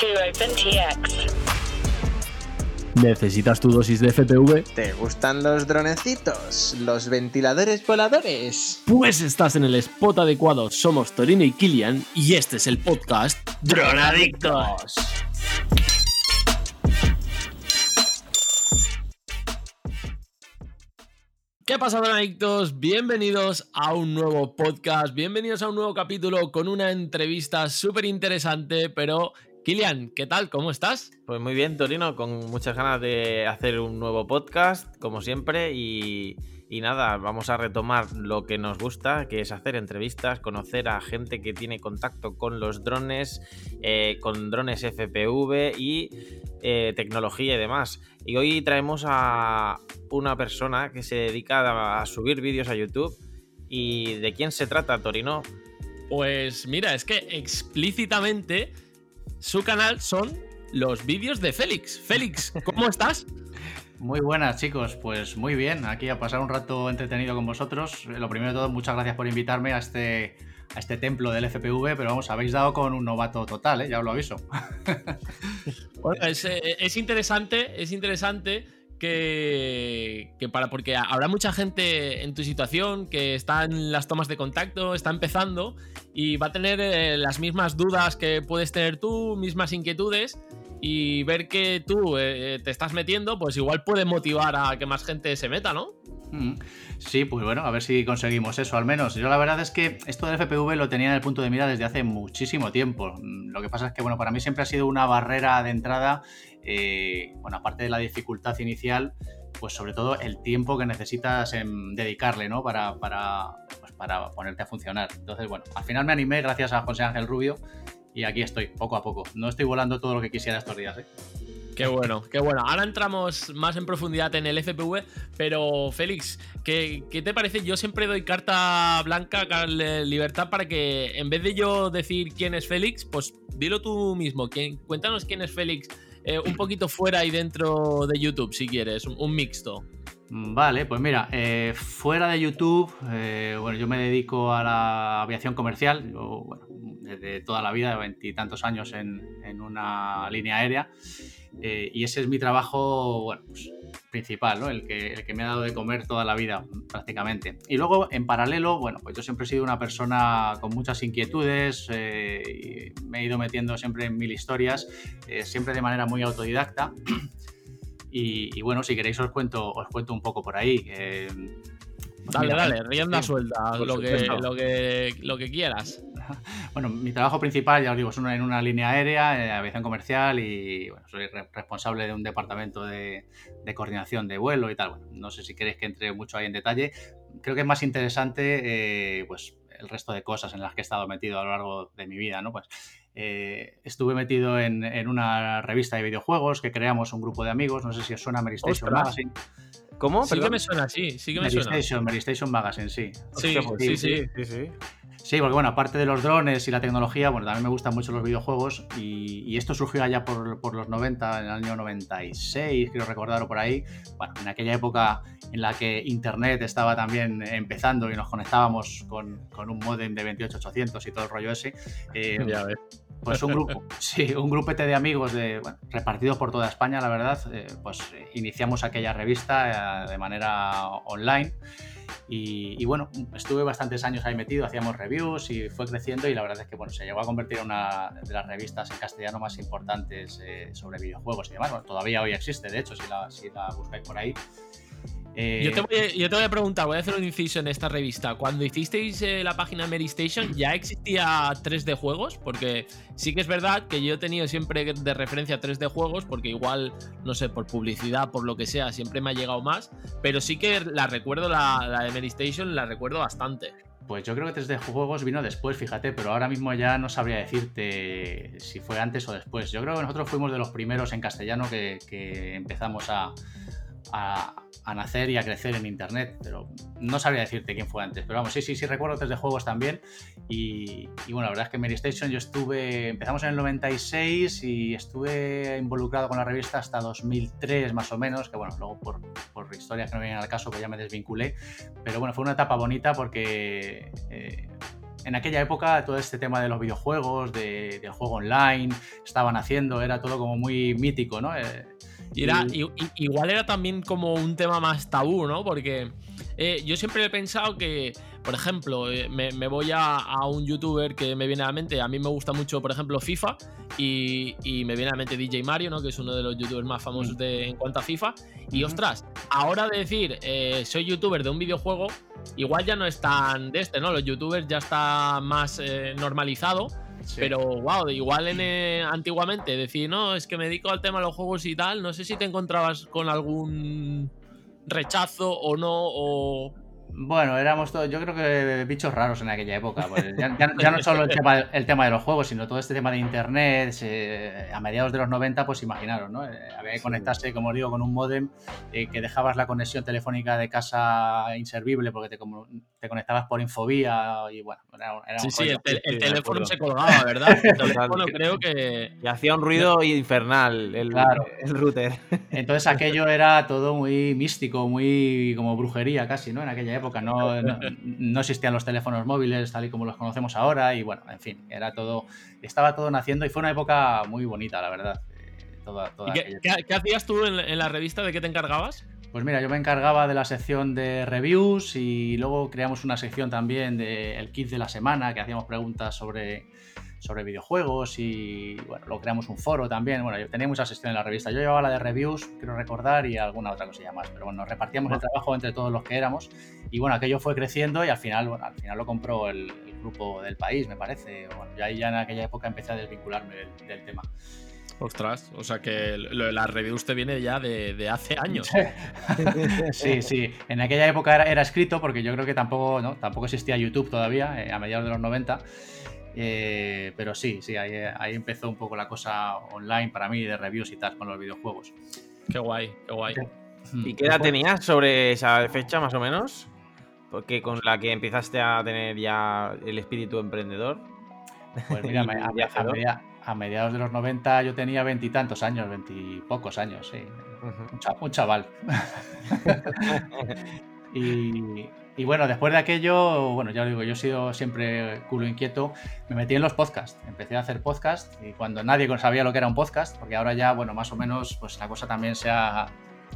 to OpenTX. ¿Necesitas tu dosis de FPV? ¿Te gustan los dronecitos? ¿Los ventiladores voladores? Pues estás en el spot adecuado. Somos Torino y Kilian y este es el podcast Dronadictos. ¿Qué pasa, Dronadictos? Bienvenidos a un nuevo podcast, bienvenidos a un nuevo capítulo con una entrevista súper interesante, pero Kilian, ¿qué tal? ¿Cómo estás? Pues muy bien, Torino, con muchas ganas de hacer un nuevo podcast, como siempre, y, y nada, vamos a retomar lo que nos gusta, que es hacer entrevistas, conocer a gente que tiene contacto con los drones, eh, con drones FPV y eh, tecnología y demás. Y hoy traemos a una persona que se dedica a subir vídeos a YouTube. ¿Y de quién se trata, Torino? Pues mira, es que explícitamente su canal son los vídeos de Félix. Félix, ¿cómo estás? Muy buenas chicos, pues muy bien, aquí a pasar un rato entretenido con vosotros. Lo primero de todo, muchas gracias por invitarme a este, a este templo del FPV, pero vamos, habéis dado con un novato total, ¿eh? ya os lo aviso. Bueno, es, eh, es interesante, es interesante que, para porque habrá mucha gente en tu situación que está en las tomas de contacto, está empezando y va a tener eh, las mismas dudas que puedes tener tú, mismas inquietudes y ver que tú eh, te estás metiendo, pues igual puede motivar a que más gente se meta, ¿no? Mm, Sí, pues bueno, a ver si conseguimos eso al menos. Yo la verdad es que esto del FPV lo tenía en el punto de mira desde hace muchísimo tiempo. Mm, Lo que pasa es que, bueno, para mí siempre ha sido una barrera de entrada, eh, bueno, aparte de la dificultad inicial, pues sobre todo el tiempo que necesitas dedicarle, ¿no? Para, para, pues para ponerte a funcionar. Entonces, bueno, al final me animé gracias a José Ángel Rubio y aquí estoy, poco a poco. No estoy volando todo lo que quisiera estos días, ¿eh? Qué bueno, qué bueno. Ahora entramos más en profundidad en el FPV, pero Félix, ¿qué, te parece? Yo siempre doy carta blanca, car- libertad para que en vez de yo decir quién es Félix, pues dilo tú mismo. ¿Quién- cuéntanos quién es Félix eh, un poquito fuera y dentro de YouTube, si quieres, un, mixto. Mm, Vale, pues mira, eh, fuera de YouTube, eh, bueno, yo me dedico a la aviación comercial, yo, desde toda la vida, veintitantos años en, en una línea aérea, eh, y ese es mi trabajo, bueno, pues, principal, ¿no? El que, el que me ha dado de comer toda la vida, prácticamente. Y luego, en paralelo, bueno, pues yo siempre he sido una persona con muchas inquietudes, eh, y me he ido metiendo siempre en mil historias, eh, siempre de manera muy autodidacta. Y, y bueno, si queréis os cuento, os cuento un poco por ahí. Dale, mira, dale, rienda sí, suelta, lo que, lo, que, lo que quieras. Bueno, mi trabajo principal, ya os digo, es una- en una línea aérea, eh, aviación comercial y bueno, soy re- responsable de un departamento de, de coordinación de vuelo y tal. Bueno, no sé si queréis que entre mucho ahí en detalle. Creo que es más interesante, eh, pues, el resto de cosas en las que he estado metido a lo largo de mi vida, ¿no? Pues eh, estuve metido en, en una revista de videojuegos que creamos un grupo de amigos, no sé si os suena Mary Station. Magazine. ¿Cómo? Sí que Perdón. me suena, sí, sí que me Mary suena. Station, Mary Station Magazine, sí. Sí, pues sí, sí. sí, sí. Sí, porque bueno, aparte de los drones y la tecnología, bueno, también me gustan mucho los videojuegos y, y esto surgió allá por, por los 90, en el año 96, quiero recordar por ahí. Bueno, en aquella época en la que Internet estaba también empezando y nos conectábamos con, con un modem de 28800 y todo el rollo ese. eh, Ya ves. pues un grupo, sí, un grupete de amigos de, bueno, repartidos por toda España, la verdad, eh, pues eh, iniciamos aquella revista eh, de manera online y, bueno, estuve bastantes años ahí metido, hacíamos reviews y fue creciendo y la verdad es que bueno, se llegó a convertir en una de las revistas en castellano más importantes eh, sobre videojuegos y demás. Bueno, todavía hoy existe, de hecho, si la, si la buscáis por ahí. Eh, Yo te, voy a, yo te voy a preguntar, voy a hacer un inciso en esta revista. Cuando hicisteis eh, la página Mary Station, ¿ya existía 3D juegos? Porque sí que es verdad que yo he tenido siempre de referencia 3D juegos, porque igual, no sé, por publicidad, por lo que sea, siempre me ha llegado más. Pero sí que la recuerdo, la, la de Mary Station, la recuerdo bastante. Pues yo creo que 3D Juegos vino después, fíjate, pero ahora mismo ya no sabría decirte si fue antes o después. Yo creo que nosotros fuimos de los primeros en castellano que, que empezamos a, a, a nacer y a crecer en internet, pero no sabría decirte quién fue antes. Pero vamos, sí, sí, sí recuerdo 3D Juegos también. Y, y bueno, la verdad es que Mary Station yo estuve, empezamos en el 96 y estuve involucrado con la revista hasta 2003 más o menos, que bueno, luego por, por historias que no vienen al caso, pues ya me desvinculé. Pero bueno, fue una etapa bonita porque eh, en aquella época todo este tema de los videojuegos, de, juego online, estaban haciendo, era todo como muy mítico, ¿no? Eh, y era, igual era también como un tema más tabú, ¿no? Porque eh, yo siempre he pensado que, por ejemplo, eh, me, voy a, un youtuber que me viene a la mente. A mí me gusta mucho, por ejemplo, FIFA. Y, me viene a la mente DJ Mario, ¿no? Que es uno de los youtubers más famosos mm. de, en cuanto a FIFA. Y ostras, ahora de decir eh, soy youtuber de un videojuego, igual ya no es tan de este, ¿no? Los youtubers ya está más normalizado. Pero, wow, igual en, antiguamente decir, no, es que me dedico al tema de los juegos y tal, no sé si te encontrabas con algún rechazo o no, o, bueno, éramos todos, yo creo que bichos raros en aquella época. Pues ya, no solo el tema, el tema de los juegos, sino todo este tema de internet. a mediados de los 90, pues imaginaros, ¿no? Eh, había que conectarse, como digo, con un modem eh, que dejabas la conexión telefónica de casa inservible porque te, te conectabas por infobía y bueno, era, era Sí, sí, el, teléfono se colgaba, ¿verdad? El teléfono creo que. Y hacía un ruido infernal el, el router. Entonces aquello era todo muy místico, muy como brujería casi, ¿no? En aquella época no, no, existían los teléfonos móviles tal y como los conocemos ahora y bueno, en fin, era todo, estaba todo naciendo y fue una época muy bonita, la verdad. Eh, qué, hacías tú en, la revista? ¿De qué te encargabas? Pues mira, yo me encargaba de la sección de reviews y luego creamos una sección también del kit de la semana que hacíamos preguntas sobre sobre videojuegos y bueno, lo creamos un foro también. Bueno, yo tenía muchas sesiones en la revista. Yo llevaba la de reviews, quiero recordar, y alguna otra cosilla más. Pero bueno, repartíamos el trabajo entre todos los que éramos. Y bueno, aquello fue creciendo y al final, bueno, al final lo compró el, grupo del país, me parece. Bueno, ya ahí ya en aquella época empecé a desvincularme del, tema. Ostras, o sea que lo de la reviews te viene ya de, hace años. sí, sí. En aquella época era, escrito porque yo creo que tampoco, ¿no? tampoco existía YouTube todavía, eh, a mediados de los 90. Eh, pero sí, sí, ahí, empezó un poco la cosa online para mí de reviews y tal con los videojuegos. Qué guay, qué guay. ¿Y qué edad tenías sobre esa fecha más o menos? Porque con la que empezaste a tener ya el espíritu emprendedor. Pues mira, a, mediados de los 90 yo tenía veintitantos años, veintipocos años, sí. un, chaval. y, y bueno, después de aquello, bueno, ya lo digo, yo he sido siempre culo inquieto, me metí en los podcasts, empecé a hacer podcasts y cuando nadie sabía lo que era un podcast, porque ahora ya, bueno, más o menos, pues la cosa también se ha,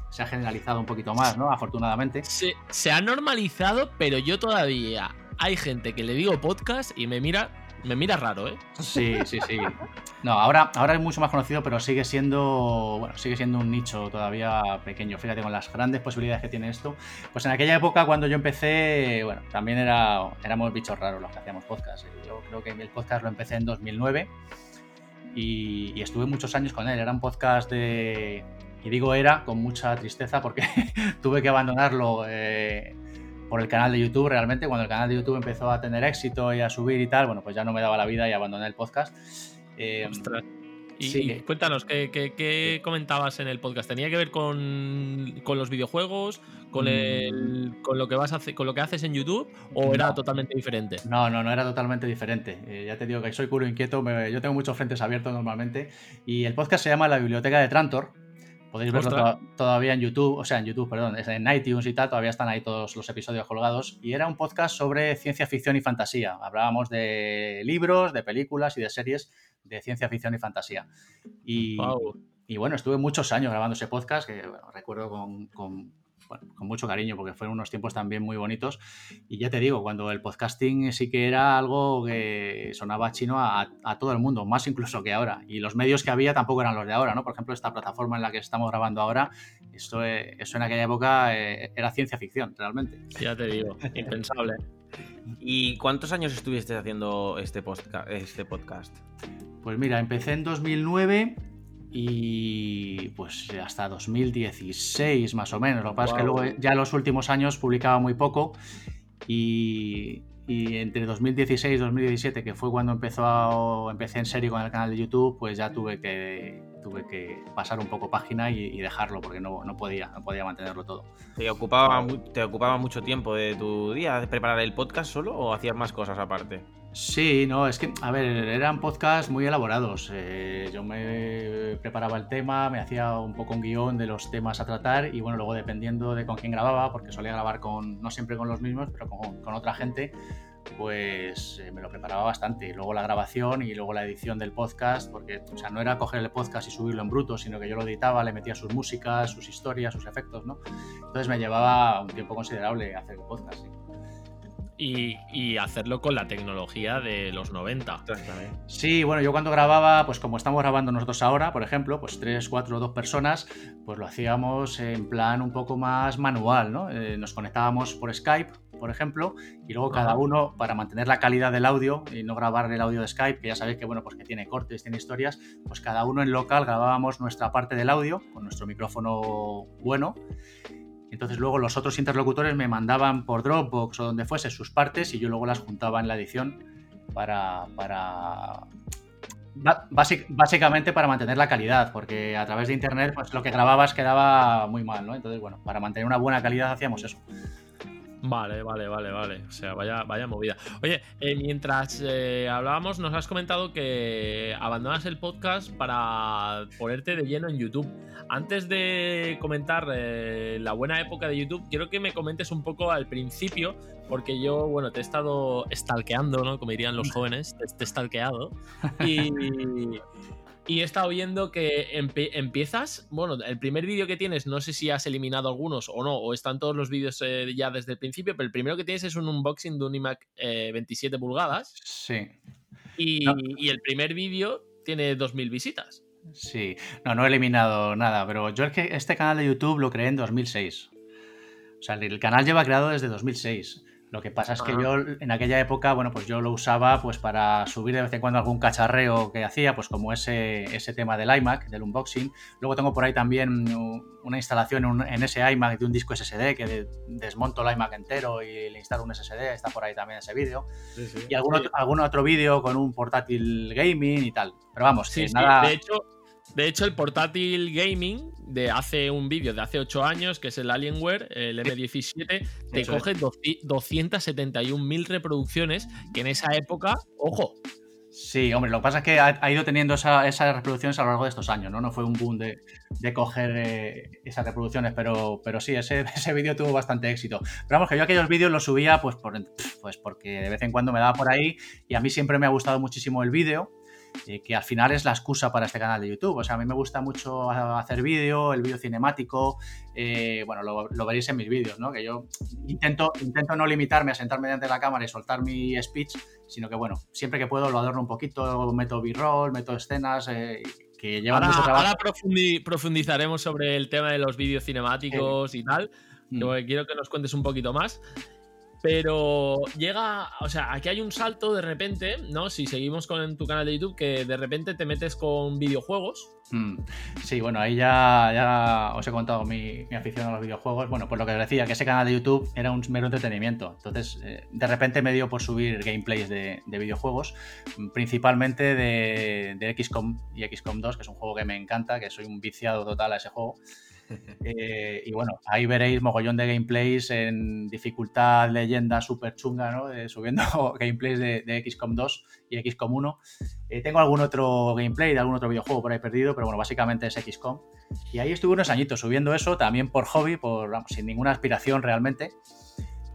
se ha generalizado un poquito más, ¿no? Afortunadamente. Se, se ha normalizado, pero yo todavía hay gente que le digo podcast y me mira me mira raro, ¿eh? Sí, sí, sí. No, ahora, ahora es mucho más conocido, pero sigue siendo, bueno, sigue siendo un nicho todavía pequeño. Fíjate, con las grandes posibilidades que tiene esto. Pues en aquella época, cuando yo empecé, bueno, también era, éramos bichos raros los que hacíamos podcast. Yo creo que el podcast lo empecé en 2009 y, estuve muchos años con él. Era un podcast de... Y digo era con mucha tristeza porque tuve que abandonarlo eh, por el canal de YouTube realmente. Cuando el canal de YouTube empezó a tener éxito y a subir y tal, bueno, pues ya no me daba la vida y abandoné el podcast. Eh, y, cuéntanos, ¿qué, comentabas en el podcast? ¿Tenía que ver con, los videojuegos, con, mm. con, lo que vas a hacer, con lo que haces en YouTube o era totalmente diferente? No, no, no era totalmente diferente. Eh, ya te digo que soy puro inquieto, yo tengo muchos frentes abiertos normalmente y el podcast se llama La Biblioteca de Trantor Podéis verlo todavía en YouTube, o sea, en YouTube, perdón, en iTunes y tal, todavía están ahí todos los episodios colgados. Y era un podcast sobre ciencia ficción y fantasía. Hablábamos de libros, de películas y de series de ciencia ficción y fantasía. Y, y bueno, estuve muchos años grabando ese podcast, que recuerdo con con mucho cariño, porque fueron unos tiempos también muy bonitos. Y ya te digo, cuando el podcasting sí que era algo que sonaba chino a, todo el mundo, más incluso que ahora. Y los medios que había tampoco eran los de ahora, ¿no? Por ejemplo, esta plataforma en la que estamos grabando ahora, esto, eh, eso en aquella época eh, era ciencia ficción, realmente. Ya te digo, impensable. ¿Y cuántos años estuviste haciendo este, este podcast? Pues mira, empecé en 2009 y pues hasta 2016 más o menos. Lo que pasa es que luego ya en los últimos años publicaba muy poco y, entre 2016 y 2017, que fue cuando empezó empecé en serio con el canal de YouTube, pues ya tuve que, tuve que pasar un poco página y, dejarlo porque no, no, podía, no podía mantenerlo todo. ¿Te ocupaba, ¿Te ocupaba mucho tiempo de tu día preparar el podcast solo o hacías más cosas aparte? Sí, no, es que, a ver, eran podcasts muy elaborados. Eh, yo me preparaba el tema, me hacía un poco un guion de los temas a tratar y bueno, luego dependiendo de con quién grababa, porque solía grabar con, no siempre con los mismos, pero con, otra gente, pues eh, me lo preparaba bastante. Y luego la grabación y luego la edición del podcast, porque o sea, no era coger el podcast y subirlo en bruto, sino que yo lo editaba, le metía sus músicas, sus historias, sus efectos, ¿no? Entonces me llevaba un tiempo considerable hacer el podcast. sí. Y, y hacerlo con la tecnología de los 90. Exactamente. Sí, bueno, yo cuando grababa, pues como estamos grabando nosotros ahora, por ejemplo, pues tres, cuatro, dos personas, pues lo hacíamos en plan un poco más manual, ¿no? Eh, nos conectábamos por Skype, por ejemplo, y luego cada uno, para mantener la calidad del audio y no grabar el audio de Skype, que ya sabéis que, bueno, pues que tiene cortes, tiene historias, pues cada uno en local grabábamos nuestra parte del audio con nuestro micrófono bueno. Entonces luego los otros interlocutores me mandaban por Dropbox o donde fuese sus partes y yo luego las juntaba en la edición para, básicamente para mantener la calidad, porque a través de internet pues lo que grababas quedaba muy mal, ¿no? Entonces, bueno, para mantener una buena calidad hacíamos eso. Vale, vale, vale, vale. O sea, vaya, vaya movida. Oye, eh, mientras eh, hablábamos, nos has comentado que abandonas el podcast para ponerte de lleno en YouTube. Antes de comentar eh, la buena época de YouTube, quiero que me comentes un poco al principio, porque yo, bueno, te he estado stalkeando, ¿no? Como dirían los jóvenes, te, te he stalkeado. Y, y he estado viendo que empie- empiezas, bueno, el primer vídeo que tienes, no sé si has eliminado algunos o no, o están todos los vídeos eh, ya desde el principio, pero el primero que tienes es un unboxing de un iMac eh, 27 pulgadas Sí, y, No. y el primer vídeo tiene 2.000 visitas. sí. No, no he eliminado nada, pero yo es que este canal de YouTube lo creé en 2006. O sea, el canal lleva creado desde 2006. Lo que pasa es que Ajá. yo en aquella época, bueno, pues yo lo usaba pues para subir de vez en cuando algún cacharreo que hacía, pues como ese, ese tema del iMac, del unboxing. Luego tengo por ahí también una instalación en, un- en ese iMac de un disco SSD que de- desmonto el iMac entero y le instalo un SSD, está por ahí también ese vídeo. Y algún, Sí. otro, algún otro vídeo con un portátil gaming y tal. Pero vamos, nada... De hecho, de hecho, el portátil gaming de hace un vídeo de hace 8 años, que es el Alienware, el M17, te Eso coge 271.000 reproducciones, que en esa época, ojo, Sí, hombre, lo que pasa es que ha, ha ido teniendo esa- esas reproducciones a lo largo de estos años, ¿no? No fue un boom de, de coger eh, esas reproducciones, pero, pero sí, ese, ese vídeo tuvo bastante éxito. Pero vamos, que yo aquellos vídeos los subía pues, por, pues porque de vez en cuando me daba por ahí y a mí siempre me ha gustado muchísimo el vídeo, que al final es la excusa para este canal de YouTube. O sea, a mí me gusta mucho hacer vídeo, el vídeo cinemático, eh, bueno, lo, lo veréis en mis vídeos, ¿no? Que yo intento, intento no limitarme a sentarme delante de la cámara y soltar mi speech, sino que, bueno, siempre que puedo lo adorno un poquito, meto b-roll, meto escenas eh, que llevan ahora, mucho trabajo. ahora profundi- profundizaremos sobre el tema de los vídeos cinemáticos y tal. Mm. que quiero que nos cuentes un poquito más. Pero llega, o sea, aquí hay un salto de repente, ¿no? Si seguimos con tu canal de YouTube, que de repente te metes con videojuegos. Mm. Sí, bueno, ahí ya, os he contado mi, afición a los videojuegos. Bueno, pues lo que os decía, que ese canal de YouTube era un mero entretenimiento. Entonces, eh, de repente me dio por subir gameplays de, de videojuegos, principalmente de XCOM y XCOM 2, que es un juego que me encanta, que soy un viciado total a ese juego. Eh, y bueno, ahí veréis mogollón de gameplays en dificultad leyenda súper chunga, ¿no? Eh, subiendo gameplays de, de XCOM 2 y XCOM 1. Eh, tengo algún otro gameplay de algún otro videojuego por ahí perdido, pero bueno, básicamente es XCOM. Y ahí estuve unos añitos subiendo eso, también por hobby, por, vamos, sin ninguna aspiración realmente.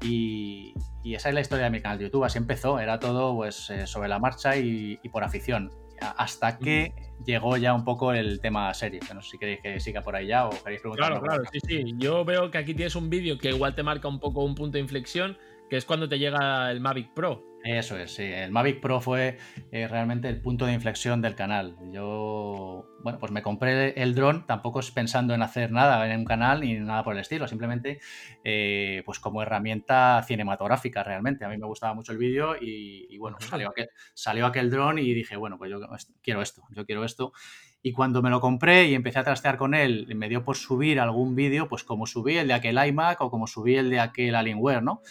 Y, y esa es la historia de mi canal de YouTube. Así empezó, era todo pues eh, sobre la marcha y, y por afición. Hasta que llegó ya un poco el tema serie. Que no sé si queréis que siga por ahí ya o queréis preguntar. Claro, claro, sí, sí. Yo veo que aquí tienes un vídeo que igual te marca un poco un punto de inflexión, que es cuando te llega el Mavic Pro. Eso es, sí. El Mavic Pro fue eh, realmente el punto de inflexión del canal. Yo, bueno, pues me compré el dron, tampoco es pensando en hacer nada en un canal ni nada por el estilo, simplemente eh, pues como herramienta cinematográfica realmente. A mí me gustaba mucho el vídeo y, y bueno, salió aquel, salió aquel dron y dije, bueno, pues yo quiero esto, yo quiero esto. Y cuando me lo compré y empecé a trastear con él, me dio por subir algún vídeo, pues como subí el de aquel iMac o como subí el de aquel Alienware, ¿no?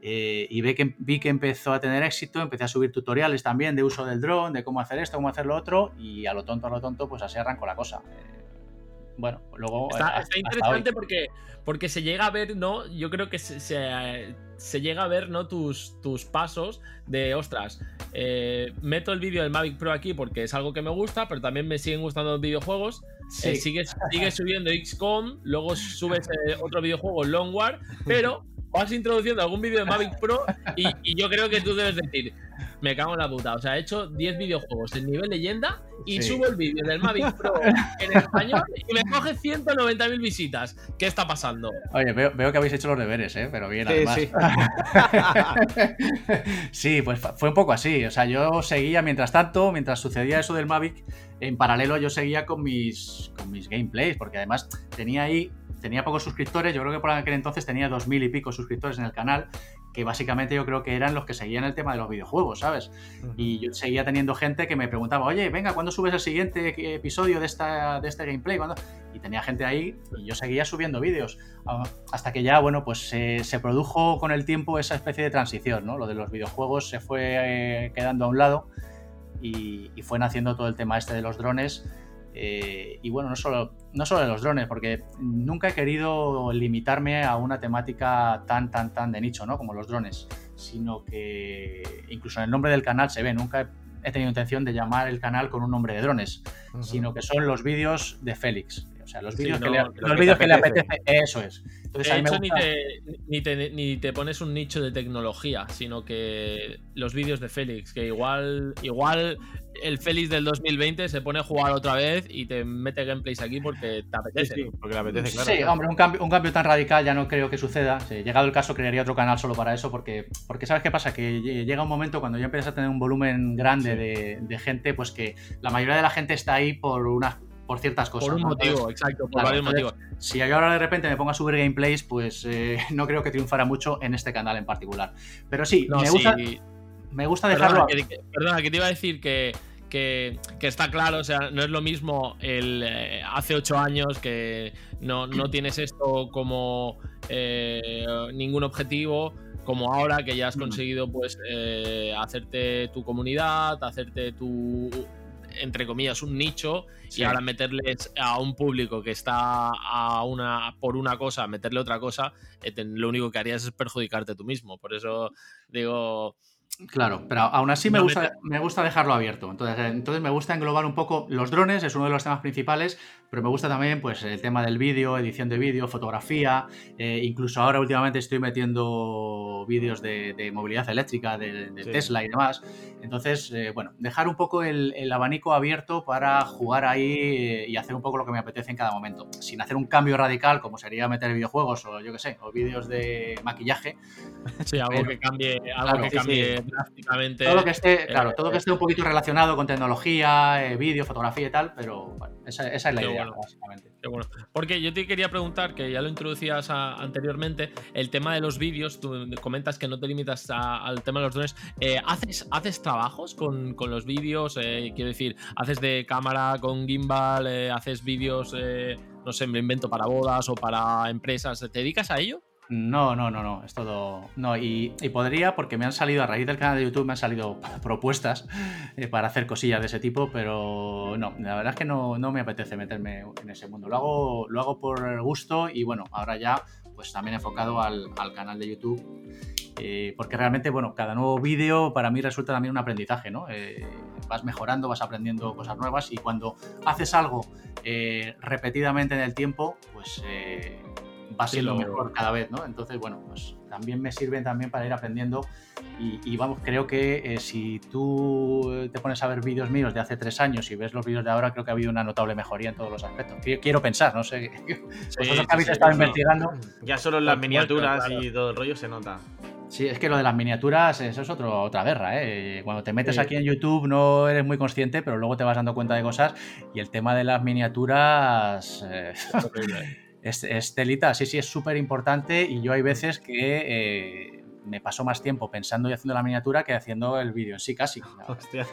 Eh, y vi que, vi que empezó a tener éxito, empecé a subir tutoriales también de uso del dron, de cómo hacer esto, cómo hacer lo otro, y a lo tonto, a lo tonto, pues así arrancó la cosa. Eh, bueno, luego... Está, hasta- está hasta interesante porque, porque se llega a ver, ¿no? Yo creo que se, se- se llega a ver, ¿no? Tus, tus pasos de, ostras, eh, meto el vídeo del Mavic Pro aquí porque es algo que me gusta, pero también me siguen gustando los videojuegos. Sí. Eh, sigues, sigues subiendo XCOM, luego subes eh, otro videojuego, Longwar, pero vas introduciendo algún vídeo de Mavic Pro y, y yo creo que tú debes decir, me cago en la puta. O sea, he hecho 10 videojuegos en nivel leyenda y Sí. subo el vídeo del Mavic Pro en español y me coge 190.000 visitas. ¿Qué está pasando? Oye, veo, veo que habéis hecho los deberes, ¿eh? Pero bien, Sí, además. sí. sí, pues fue un poco así. O sea, yo seguía, mientras tanto, mientras sucedía eso del Mavic, en paralelo yo seguía con mis, con mis gameplays, porque además tenía ahí, tenía pocos suscriptores, yo creo que por aquel entonces tenía dos mil y pico suscriptores en el canal, que básicamente yo creo que eran los que seguían el tema de los videojuegos, ¿sabes? Y yo seguía teniendo gente que me preguntaba, oye, venga, ¿cuándo subes el siguiente episodio de, esta, de este gameplay? ¿Cuándo?". Y tenía gente ahí y yo seguía subiendo vídeos. Ah, Hasta que ya, bueno, pues se- se produjo con el tiempo esa especie de transición, ¿no? Lo de los videojuegos se fue eh, quedando a un lado y, y fue naciendo todo el tema este de los drones. Eh, y bueno, no solo, no solo de los drones, porque nunca he querido limitarme a una temática tan, tan, tan de nicho, ¿no? Como los drones, sino que incluso en el nombre del canal se ve, nunca he- he tenido intención de llamar el canal con un nombre de drones, sino que son los vídeos de Félix. O sea, los Sí, vídeos no, que, le, lo los que te vídeos que le apetece. eso es. Entonces, De hecho, ni te, ni, te, ni te pones un nicho de tecnología, sino que los vídeos de Félix, que igual, igual el Félix del 2020 se pone a jugar otra vez y te mete gameplays aquí porque te Sí, apetece. sí, porque le apetece, claro. Sí, claro. hombre, un cambio, un cambio tan radical ya no creo que suceda. Sí, llegado el caso, crearía otro canal solo para eso, porque, porque ¿sabes qué pasa? Que lle- llega un momento cuando ya empiezas a tener un volumen grande Sí. de, de gente, pues que la mayoría de la gente está ahí por unas por ciertas cosas. Por un ¿no? motivo, Entonces, exacto, por claro, varios entonces, motivos. si yo ahora de repente me pongo a subir gameplays, pues eh, no creo que triunfara mucho en este canal en particular. Pero sí, No, me, sí, gusta, me gusta dejarlo. Perdona que- perdona, que te iba a decir que, que, que está claro, o sea, no es lo mismo el eh, hace ocho años que no, no tienes esto como eh, ningún objetivo, como ahora que ya has conseguido pues eh, hacerte tu comunidad, hacerte tu entre comillas un nicho Sí. y ahora meterles a un público que está a una por una cosa, meterle otra cosa, eh, lo único que harías es perjudicarte tú mismo. Por eso digo, Claro, pero aún así me No gusta, me gusta dejarlo abierto. Entonces, eh, entonces me gusta englobar un poco los drones, es uno de los temas principales, pero me gusta también pues, el tema del vídeo, edición de vídeo, fotografía. eh, incluso ahora últimamente estoy metiendo vídeos de, de movilidad eléctrica, de, de Sí. Tesla y demás. Entonces, eh, bueno, dejar un poco el, el abanico abierto para jugar ahí y hacer un poco lo que me apetece en cada momento. Sin hacer un cambio radical, como sería meter videojuegos o yo qué sé, o vídeos de maquillaje, Sí, algo Pero- que cambie, algo Claro, que sí, drásticamente. todo lo que esté, claro, eh, todo lo que esté un poquito relacionado con tecnología, eh, vídeo, fotografía y tal, pero bueno, esa, esa es la Qué idea, bueno. básicamente. Qué bueno. Porque yo te quería preguntar, que ya lo introducías a- anteriormente, el tema de los vídeos, tú comentas que no te limitas a- al tema de los drones. Eh, ¿haces, ¿Haces trabajos con, con los vídeos? Eh, quiero decir, ¿haces de cámara con gimbal? Eh, ¿Haces vídeos, eh, no sé, me invento para bodas o para empresas? ¿Te dedicas a ello? No, no, no, no, es todo. No, y, podría, porque me han salido, a raíz del canal de YouTube, me han salido propuestas eh, para hacer cosillas de ese tipo, pero no, la verdad es que no, no me apetece meterme en ese mundo. Lo hago, lo hago por gusto y bueno, ahora ya, pues también enfocado al, al canal de YouTube. eh, porque realmente, bueno, cada nuevo vídeo para mí resulta también un aprendizaje, ¿no? Eh, vas mejorando, vas aprendiendo cosas nuevas y cuando haces algo repetidamente en el tiempo, pues va Sí, siendo mejor cada vez, ¿no? Entonces, bueno, pues también me sirven también para ir aprendiendo y, y vamos, creo que eh, si tú te pones a ver vídeos míos de hace tres años y ves los vídeos de ahora, creo que ha habido una notable mejoría en todos los aspectos. Qui- Quiero pensar, no sé, vosotros que habéis sí, estado no. investigando. Ya solo en las miniaturas claro. y todo el rollo se nota. Sí, es que lo de las miniaturas, eso es otro, otra guerra, ¿eh? Cuando te metes Sí. aquí en YouTube no eres muy consciente, pero luego te vas dando cuenta de cosas y el tema de las miniaturas eh, Es es, telita, sí, sí, es súper importante y yo hay veces que eh, me paso más tiempo pensando y haciendo la miniatura que haciendo el vídeo en sí casi. Hostia.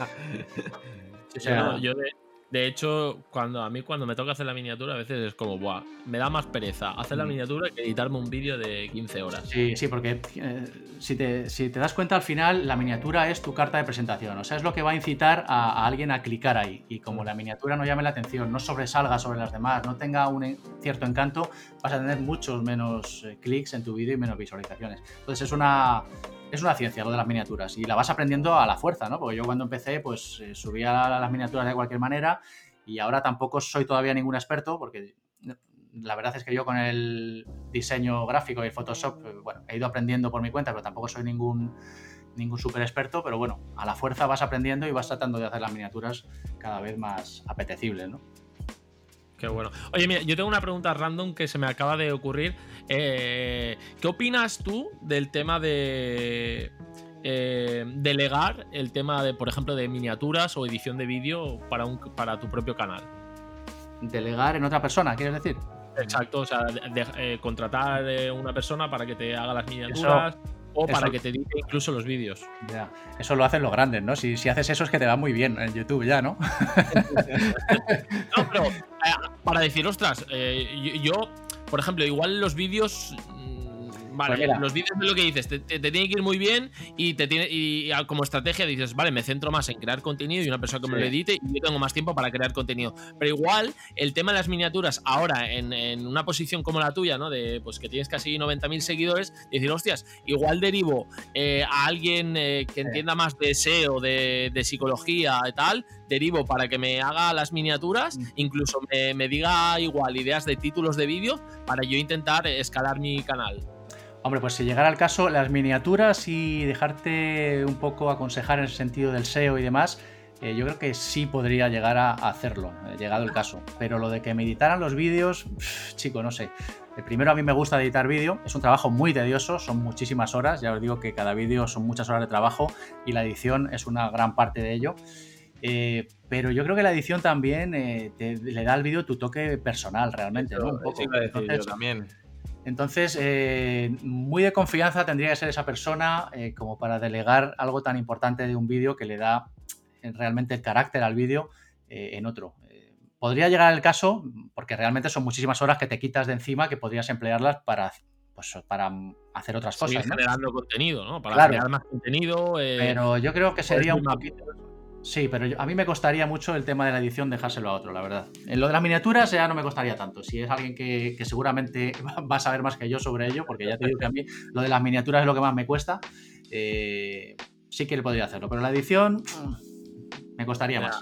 O sea, Yo, yo de, de hecho, cuando a mí cuando me toca hacer la miniatura, a veces es como, Buah, me da más pereza hacer la Mm. miniatura que editarme un vídeo de 15 horas. Sí, sí, porque eh, si, te, si te das cuenta al final, la miniatura es tu carta de presentación. O sea, es lo que va a incitar a, a alguien a clicar ahí. Y como la miniatura no llame la atención, no sobresalga sobre las demás, no tenga un cierto encanto, vas a tener muchos menos eh, clics en tu vídeo y menos visualizaciones. Entonces es una, es una ciencia lo de las miniaturas. Y la vas aprendiendo a la fuerza, ¿no? Porque yo cuando empecé, pues eh, subía las miniaturas de cualquier manera y ahora tampoco soy todavía ningún experto porque la verdad es que yo con el diseño gráfico y el Photoshop, eh, bueno, he ido aprendiendo por mi cuenta, pero tampoco soy ningún, ningún super experto, pero bueno, a la fuerza vas aprendiendo y vas tratando de hacer las miniaturas cada vez más apetecibles, ¿no? Qué bueno. Oye, mira, yo tengo una pregunta random que se me acaba de ocurrir. Eh, ¿Qué opinas tú del tema de eh, delegar el tema de, por ejemplo, de miniaturas o edición de vídeo para, un, para tu propio canal? Delegar en otra persona, ¿quieres decir? Exacto, o sea, de, eh, contratar a una persona para que te haga las miniaturas. O para que te edite incluso los vídeos. Ya, eso lo hacen los grandes, ¿no? Si, si, haces eso es que te va muy bien en YouTube ya, ¿no? no, pero para decir, ostras, yo, por ejemplo, igual los vídeos Vale, pues los vídeos de lo que dices, te, tiene que ir muy bien y te tiene y como estrategia dices, vale, me centro más en crear contenido y una persona que me lo edite y yo tengo más tiempo para crear contenido. Pero igual, el tema de las miniaturas, ahora en, una posición como la tuya, ¿no? De pues que tienes casi 90.000 seguidores, decir, hostias, igual derivo eh, a alguien eh, que entienda más de SEO, de, de psicología y tal, derivo para que me haga las miniaturas, mm. incluso me, me diga igual ideas de títulos de vídeo para yo intentar escalar mi canal. Hombre, pues si llegara al caso, las miniaturas y dejarte un poco aconsejar en el sentido del SEO y demás, eh, yo creo que sí podría llegar a hacerlo, eh, llegado el caso. Pero lo de que me editaran los vídeos, chico, no sé. El primero a mí me gusta editar vídeo, es un trabajo muy tedioso, son muchísimas horas, ya os digo que cada vídeo son muchas horas de trabajo y la edición es una gran parte de ello. Eh, pero yo creo que la edición también le da al vídeo tu toque personal realmente, ¿no? Un poco. también. Entonces, eh, muy de confianza tendría que ser esa persona eh, como para delegar algo tan importante de un vídeo que le da eh, realmente el carácter al vídeo en otro. podría llegar el caso, porque realmente son muchísimas horas que te quitas de encima que podrías emplearlas para, pues, para hacer otras cosas. generando contenido, ¿no? Para crear más contenido. pero yo creo que sería un poquito Sí, pero a mí me costaría mucho el tema de la edición dejárselo a otro, la verdad. En lo de las miniaturas ya no me costaría tanto. Si es alguien que, seguramente va a saber más que yo sobre ello, porque ya te digo que a mí lo de las miniaturas es lo que más me cuesta, eh, sí que le podría hacerlo. Pero la edición mm, me costaría más.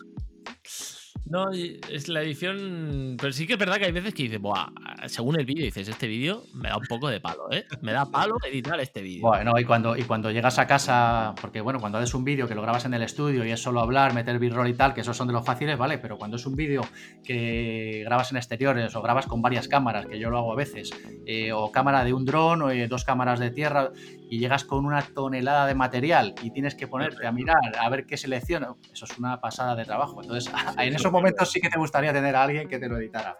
No, es la edición. Pero sí que es verdad que hay veces que dices, Buah, según el vídeo, dices, este vídeo me da un poco de palo, ¿eh? Me da palo editar este vídeo. Bueno, y cuando, y cuando llegas a casa, porque bueno, cuando haces un vídeo que lo grabas en el estudio y es solo hablar, meter b-roll y tal, que esos son de los fáciles, ¿vale? Pero cuando es un vídeo que grabas en exteriores o grabas con varias cámaras, que yo lo hago a veces, eh, o cámara de un dron o eh, dos cámaras de tierra, y llegas con una tonelada de material y tienes que ponerte a mirar, a ver qué selecciona, eso es una pasada de trabajo. Entonces, en esos momentos sí que te gustaría tener a alguien que te lo editara.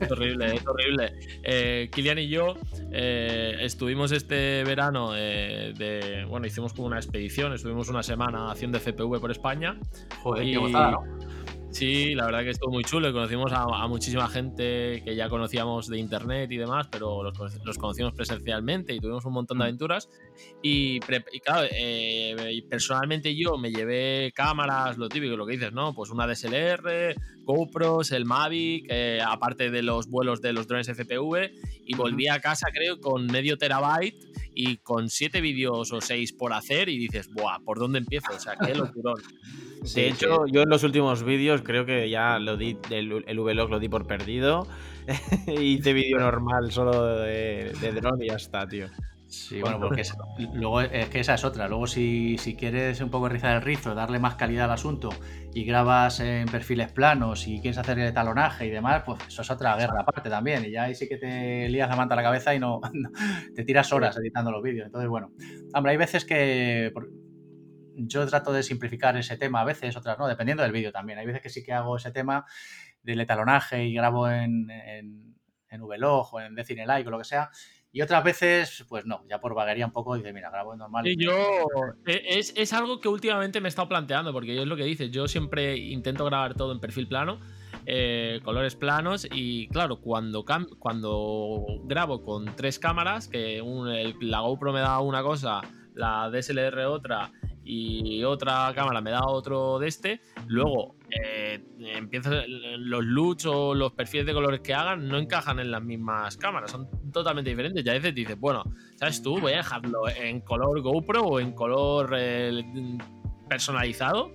Es horrible, es horrible. Eh, Kilian y yo eh, estuvimos este verano eh, de, bueno, hicimos como una expedición, estuvimos una semana haciendo FPV por España. Joder, qué gozada, ¿no? Sí, la verdad que estuvo muy chulo. Conocimos a, muchísima gente que ya conocíamos de internet y demás, pero los, conocimos presencialmente y tuvimos un montón de mm. aventuras. Y, claro, eh, personalmente yo me llevé cámaras, lo típico, lo que dices, ¿no? Pues una DSLR, GoPros, el Mavic, eh, aparte de los vuelos de los drones FPV, y volví a casa, creo, con medio terabyte y con siete vídeos o seis por hacer, y dices, ¡buah! ¿Por dónde empiezo? O sea, qué locurón. de hecho, yo en los últimos vídeos creo que ya lo di, el, el Vlog lo di por perdido. Hice vídeo normal solo de, de drone y ya está, tío. Sí, bueno, porque luego es que esa es otra. Luego, si, si, quieres un poco rizar el rizo, darle más calidad al asunto y grabas en perfiles planos y quieres hacer el talonaje y demás, pues eso es otra guerra aparte también. Y ya ahí sí que te lías la manta a la cabeza y no, te tiras horas editando los vídeos. Entonces, bueno, hombre, hay veces que yo trato de simplificar ese tema, a veces, otras no, dependiendo del vídeo también. Hay veces que sí que hago ese tema del etalonaje y grabo en, en, en Vlog o en Decinelike o lo que sea. Y otras veces, pues no, ya por vaguería un poco, dice, mira, grabo normal. Y yo, e, es, es, algo que últimamente me he estado planteando, porque es lo que dices, yo siempre intento grabar todo en perfil plano, eh, colores planos, y claro, cuando, cuando grabo con tres cámaras, que la GoPro me da una cosa, la DSLR otra, y otra cámara me da otro de este, luego eh, los LUTs o los perfiles de colores que hagan no encajan en las mismas cámaras, son totalmente diferentes. Y a veces dices, bueno, ¿sabes tú? Voy a dejarlo en color GoPro o en color eh, personalizado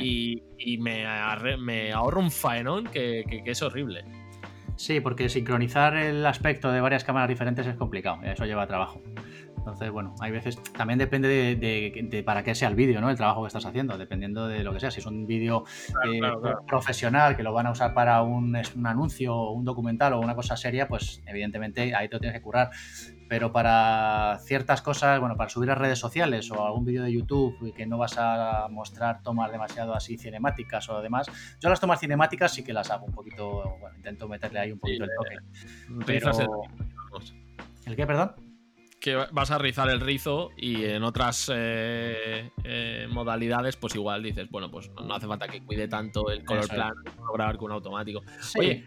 y, me, me, ahorro un faenón que, que, es horrible. Sí, porque sincronizar el aspecto de varias cámaras diferentes es complicado, eso lleva trabajo. Entonces, bueno, hay veces, también depende de, para qué sea el vídeo, ¿no? El trabajo que estás haciendo, dependiendo de lo que sea. Si es un vídeo eh, profesional que lo van a usar para un, un anuncio, un documental o una cosa seria, pues evidentemente ahí te lo tienes que currar. Pero para ciertas cosas, bueno, para subir a redes sociales o algún vídeo de YouTube que no vas a mostrar tomas demasiado así cinemáticas o demás, yo las tomas cinemáticas sí que las hago un poquito, bueno, intento meterle ahí un poquito el toque. Pero... ¿El qué, perdón? Que vas a rizar el rizo y en otras eh, eh, modalidades, pues igual dices, bueno, pues no hace falta que cuide tanto el color plan, grabar con un automático. Oye,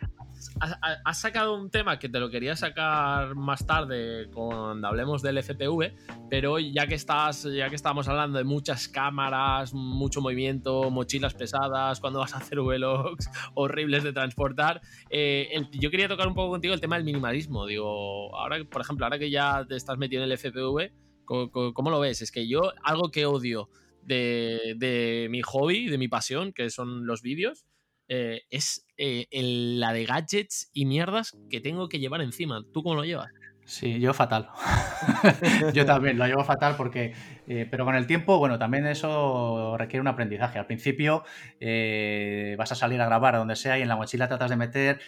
has, sacado un tema que te lo quería sacar más tarde cuando hablemos del FPV, pero ya que estás, ya que estamos hablando de muchas cámaras, mucho movimiento, mochilas pesadas, cuando vas a hacer vlogs horribles de transportar, eh, yo quería tocar un poco contigo el tema del minimalismo. Digo, ahora, por ejemplo, ahora que ya te estás metido en el FPV, ¿cómo, lo ves? Es que yo algo que odio de, de mi hobby, de mi pasión, que son los vídeos, eh, es eh, la de gadgets y mierdas que tengo que llevar encima. ¿Tú cómo lo llevas? Sí, yo fatal. yo también lo llevo fatal porque, eh, pero con el tiempo, bueno, también eso requiere un aprendizaje. Al principio vas a salir a grabar a donde sea y en la mochila tratas de meter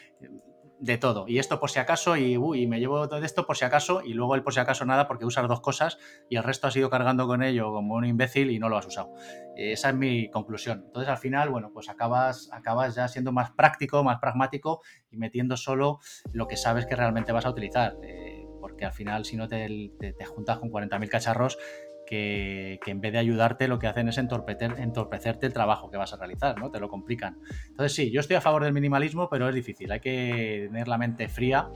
de todo. Y esto por si acaso, y, uy, me llevo todo esto por si acaso, y luego el por si acaso nada porque usas dos cosas y el resto has ido cargando con ello como un imbécil y no lo has usado. Esa es mi conclusión. Entonces al final, bueno, pues acabas, acabas ya siendo más práctico, más pragmático y metiendo solo lo que sabes que realmente vas a utilizar. Eh, porque al final, si no te, te, te juntas con 40.000 cacharros, que, en vez de ayudarte lo que hacen es entorpecerte el trabajo que vas a realizar, ¿no? Te lo complican. Entonces sí, yo estoy a favor del minimalismo, pero es difícil. Hay que tener la mente fría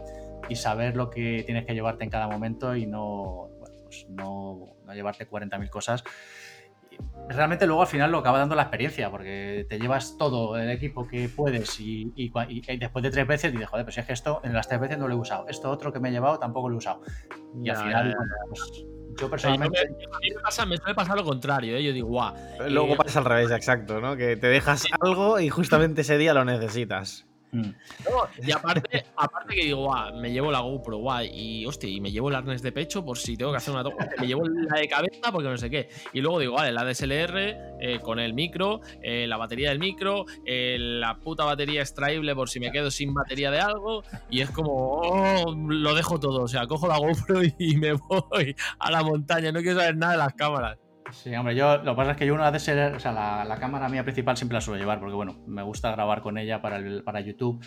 y saber lo que tienes que llevarte en cada momento y no, pues no, llevarte 40.000 cosas. Realmente luego al final lo acaba dando la experiencia, porque te llevas todo el equipo que puedes y, después de tres veces dices, joder, pues es que esto en las tres veces no lo he usado, esto otro que me he llevado tampoco lo he usado. Y al final, pues, yo personalmente. a mí me, pasa, me suele pasar lo contrario, ¿eh? yo digo, guau. Luego eh, pasa al revés, exacto, ¿no? Que te dejas algo y justamente ese día lo necesitas. Mm. y aparte, aparte que digo, me llevo la GoPro, guay, y hostia, y me llevo el arnés de pecho por si tengo que hacer una toma, me llevo la de cabeza porque no sé qué. Y luego digo, vale, la DSLR eh, con el micro, eh, la batería del micro, eh, la puta batería extraíble por si me quedo sin batería de algo, y es como, oh, lo dejo todo, o sea, cojo la GoPro y me voy a la montaña, no quiero saber nada de las cámaras. Sí, hombre, yo lo que pasa es que yo una de ser, o sea, la, cámara mía principal siempre la suelo llevar porque, bueno, me gusta grabar con ella para, el, para YouTube.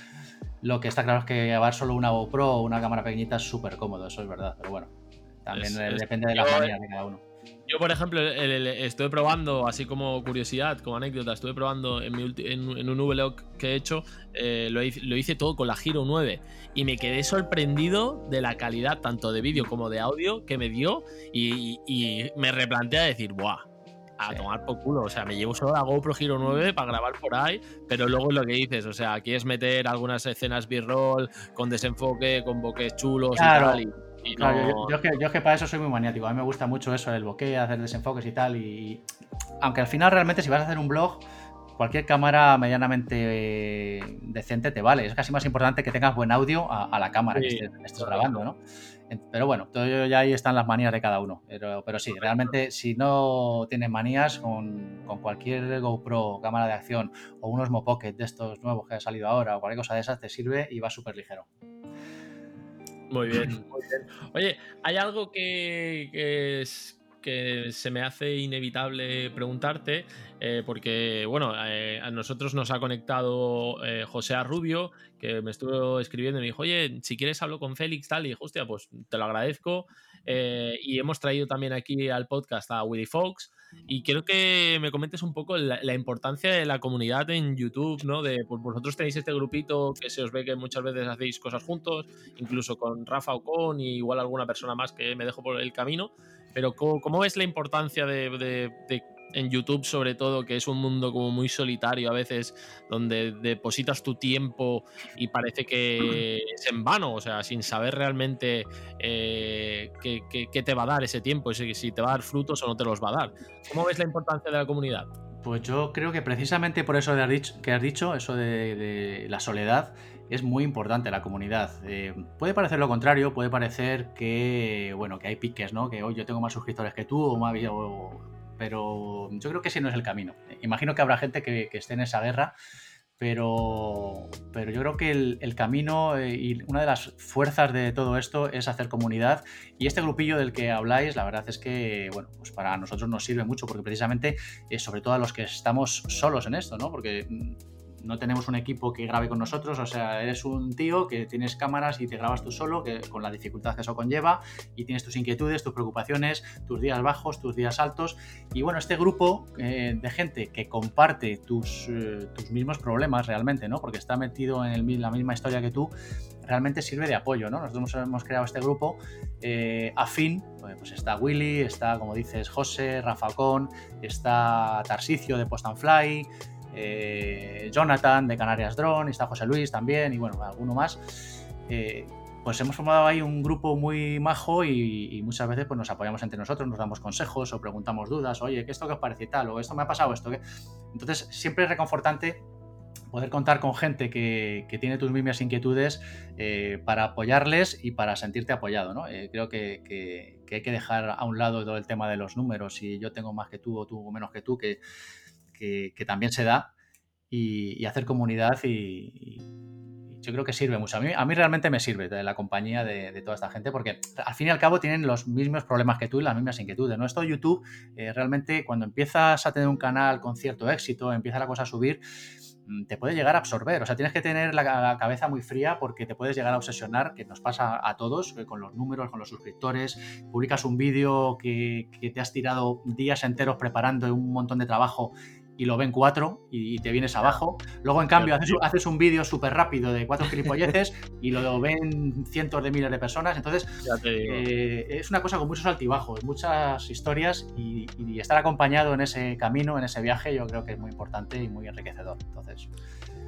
Lo que está claro es que llevar solo una GoPro o una cámara pequeñita es súper cómodo, eso es verdad, pero bueno, también depende de la manía de cada uno. Yo, por ejemplo, estoy probando, así como curiosidad, como anécdota, estuve probando en, un vlog que he hecho, eh, lo, hice, todo con la Giro 9 y me quedé sorprendido de la calidad tanto de vídeo como de audio que me dio y, me replanteé a decir, ¡buah! A tomar por culo, o sea, me llevo solo la GoPro Giro 9 para grabar por ahí, pero luego es lo que dices, o sea, quieres meter algunas escenas b-roll con desenfoque, con boques chulos y tal. Yo, es que, yo, que, para eso soy muy maniático. A mí me gusta mucho eso, el bokeh, hacer desenfoques y tal. Y aunque al final realmente si vas a hacer un blog, cualquier cámara medianamente eh, decente te vale. Es casi más importante que tengas buen audio a, la cámara que estés, grabando, ¿no? Pero bueno, todo ya ahí están las manías de cada uno. Pero, pero sí, realmente si no tienes manías con, con, cualquier GoPro, cámara de acción o unos Mopocket de estos nuevos que ha salido ahora o cualquier cosa de esas, te sirve y va súper ligero. Muy bien. Oye, hay algo que, que, se me hace inevitable preguntarte, eh, porque, bueno, eh, a nosotros nos ha conectado eh, José Arrubio, que me estuvo escribiendo y me dijo, oye, si quieres hablo con Félix, tal, y dije, hostia, pues te lo agradezco. y hemos traído también aquí al podcast a Willy Fox. Y quiero que me comentes un poco la, importancia de la comunidad en YouTube, ¿no? De, pues vosotros tenéis este grupito que se os ve que muchas veces hacéis cosas juntos, incluso con Rafa o con, y igual alguna persona más que me dejo por el camino. Pero ¿cómo, ves la importancia de en YouTube sobre todo, que es un mundo como muy solitario a veces, donde depositas tu tiempo y parece que es en vano, o sea, sin saber realmente eh, qué, te va a dar ese tiempo, si te va a dar frutos o no te los va a dar. ¿Cómo ves la importancia de la comunidad? Pues yo creo que precisamente por eso que has dicho, eso de, la soledad, es muy importante la comunidad. Eh, puede parecer lo contrario, puede parecer que, bueno, que hay piques, ¿no? Que hoy yo tengo más suscriptores que tú, o más, pero yo creo que ese no es el camino. Imagino que habrá gente que, esté en esa guerra, pero, pero yo creo que el, camino eh, y una de las fuerzas de todo esto es hacer comunidad y este grupillo del que habláis, la verdad es que, bueno, pues para nosotros nos sirve mucho porque precisamente, sobre todo a los que estamos solos en esto, ¿no? Porque mm, no tenemos un equipo que grabe con nosotros, o sea, eres un tío que tienes cámaras y te grabas tú solo, que, con la dificultad que eso conlleva, y tienes tus inquietudes, tus preocupaciones, tus días bajos, tus días altos. Y bueno, este grupo eh, de gente que comparte tus, eh, tus mismos problemas realmente, ¿no? Porque está metido en el, la misma historia que tú, realmente sirve de apoyo, ¿no? Nosotros hemos creado este grupo eh, afín, pues está Willy, está, como dices, José, Rafa Con, está Tarsicio de Post and Fly, eh, Jonathan de Canarias Drone, está José Luis también, y bueno, alguno más. Eh, pues hemos formado ahí un grupo muy majo y, muchas veces pues nos apoyamos entre nosotros, nos damos consejos o preguntamos dudas, oye, ¿qué esto que os parece tal? O esto me ha pasado esto. Entonces siempre es reconfortante poder contar con gente que, tiene tus mismas inquietudes eh, para apoyarles y para sentirte apoyado. ¿no? creo que, que, hay que dejar a un lado todo el tema de los números, si yo tengo más que tú o tú menos que tú, que que, también se da y, hacer comunidad y, yo creo que sirve mucho. A mí, a mí realmente me sirve la compañía de, toda esta gente porque al fin y al cabo tienen los mismos problemas que tú y las mismas inquietudes. ¿no? Esto YouTube, eh, realmente cuando empiezas a tener un canal con cierto éxito, empieza la cosa a subir, mm, te puede llegar a absorber. O sea, tienes que tener la, cabeza muy fría porque te puedes llegar a obsesionar, que nos pasa a todos, eh, con los números, con los suscriptores. Publicas un vídeo que te has tirado días enteros preparando un montón de trabajo y lo ven cuatro y, te vienes abajo. Luego, en cambio, haces, un vídeo súper rápido de cuatro gilipolleces y lo ven cientos de miles de personas. Entonces, eh, es una cosa con muchos altibajos, muchas historias y, estar acompañado en ese camino, en ese viaje, yo creo que es muy importante y muy enriquecedor. Entonces,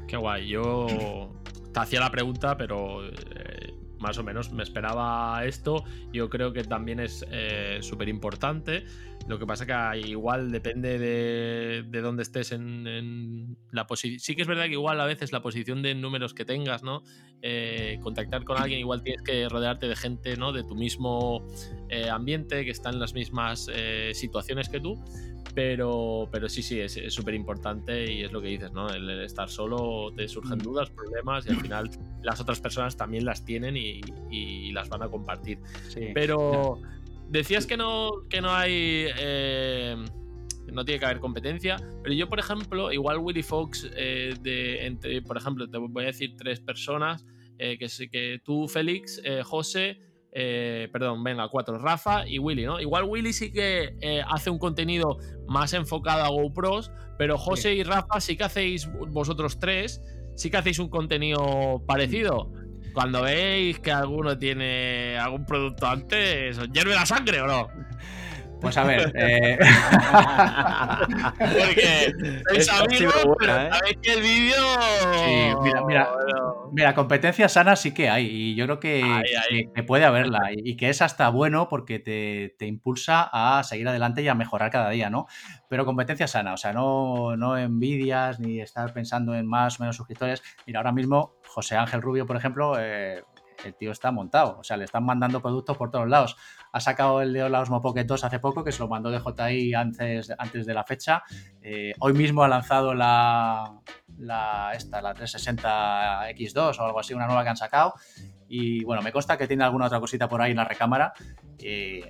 qué guay. Yo te hacía la pregunta, pero eh, más o menos me esperaba esto. Yo creo que también es eh, súper importante. Lo que pasa que igual depende de, de dónde estés en, la posición. Sí que es verdad que igual a veces la posición de números que tengas, ¿no? Eh, contactar con alguien, igual tienes que rodearte de gente, ¿no? De tu mismo eh, ambiente, que está en las mismas eh, situaciones que tú. Pero, pero sí, sí, es súper importante y es lo que dices, ¿no? El, estar solo te surgen mm. dudas, problemas y al final las otras personas también las tienen y, y las van a compartir. pero... Decías que no, que no hay. Eh, no tiene que haber competencia. Pero yo, por ejemplo, igual Willy Fox, eh, de, entre, por ejemplo, te voy a decir tres personas. Eh, que, que tú, Félix, José. perdón, venga, cuatro, Rafa y Willy, ¿no? Igual Willy sí que hace un contenido más enfocado a GoPros, pero José y Rafa sí que hacéis vosotros tres, sí que hacéis un contenido parecido. Cuando veis que alguno tiene algún producto antes, ¿os hierve la sangre o no? Pues a ver. Eh... Porque sois amigos, pero ¿eh? sabéis que el vídeo. Sí, mira, mira, mira, competencia sana sí que hay. Y yo creo que, puede haberla. Y, que es hasta bueno porque te, te, impulsa a seguir adelante y a mejorar cada día, ¿no? Pero competencia sana, o sea, no, no envidias ni estar pensando en más o menos suscriptores. Mira, ahora mismo José Ángel Rubio, por ejemplo, eh, el tío está montado, o sea, le están mandando productos por todos lados. Ha sacado el de la Osmo Pocket 2 hace poco, que se lo mandó de JI antes, antes de la fecha. Eh, hoy mismo ha lanzado la, la, esta, la 360 X2 o algo así, una nueva que han sacado. Y bueno, me consta que tiene alguna otra cosita por ahí en la recámara. Y,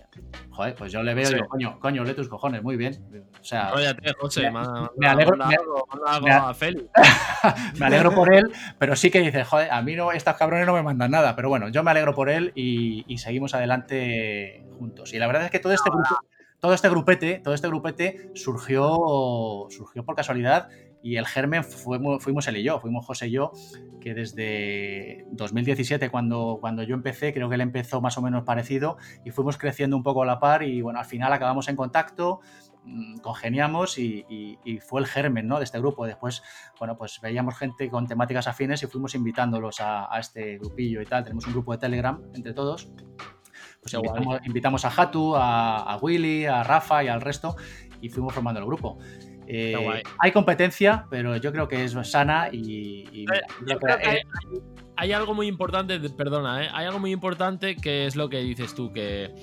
joder, pues yo le veo y digo, coño, coño, le tus cojones, muy bien. O sea, José, me, alegro, me, alegro por él, pero sí que dice, joder, a mí no, estas cabrones no me mandan nada. Pero bueno, yo me alegro por él y, y seguimos adelante juntos. Y la verdad es que todo este grupo, todo este grupete, todo este grupete surgió, surgió por casualidad y el germen fuimos, fuimos él y yo, fuimos José y yo, que desde 2017, cuando, cuando yo empecé, creo que él empezó más o menos parecido y fuimos creciendo un poco a la par y bueno, al final acabamos en contacto, mm, congeniamos y, fue el germen ¿no? de este grupo. Después, bueno, pues veíamos gente con temáticas afines y fuimos invitándolos a, este grupillo y tal. Tenemos un grupo de Telegram entre todos. Pues invitamos, a Hatu, a, a Willy, a Rafa y al resto y fuimos formando el grupo. Eh, hay competencia, pero yo creo que es sana y. Eh, hay algo muy importante, perdona, ¿eh? hay algo muy importante que es lo que dices tú, que,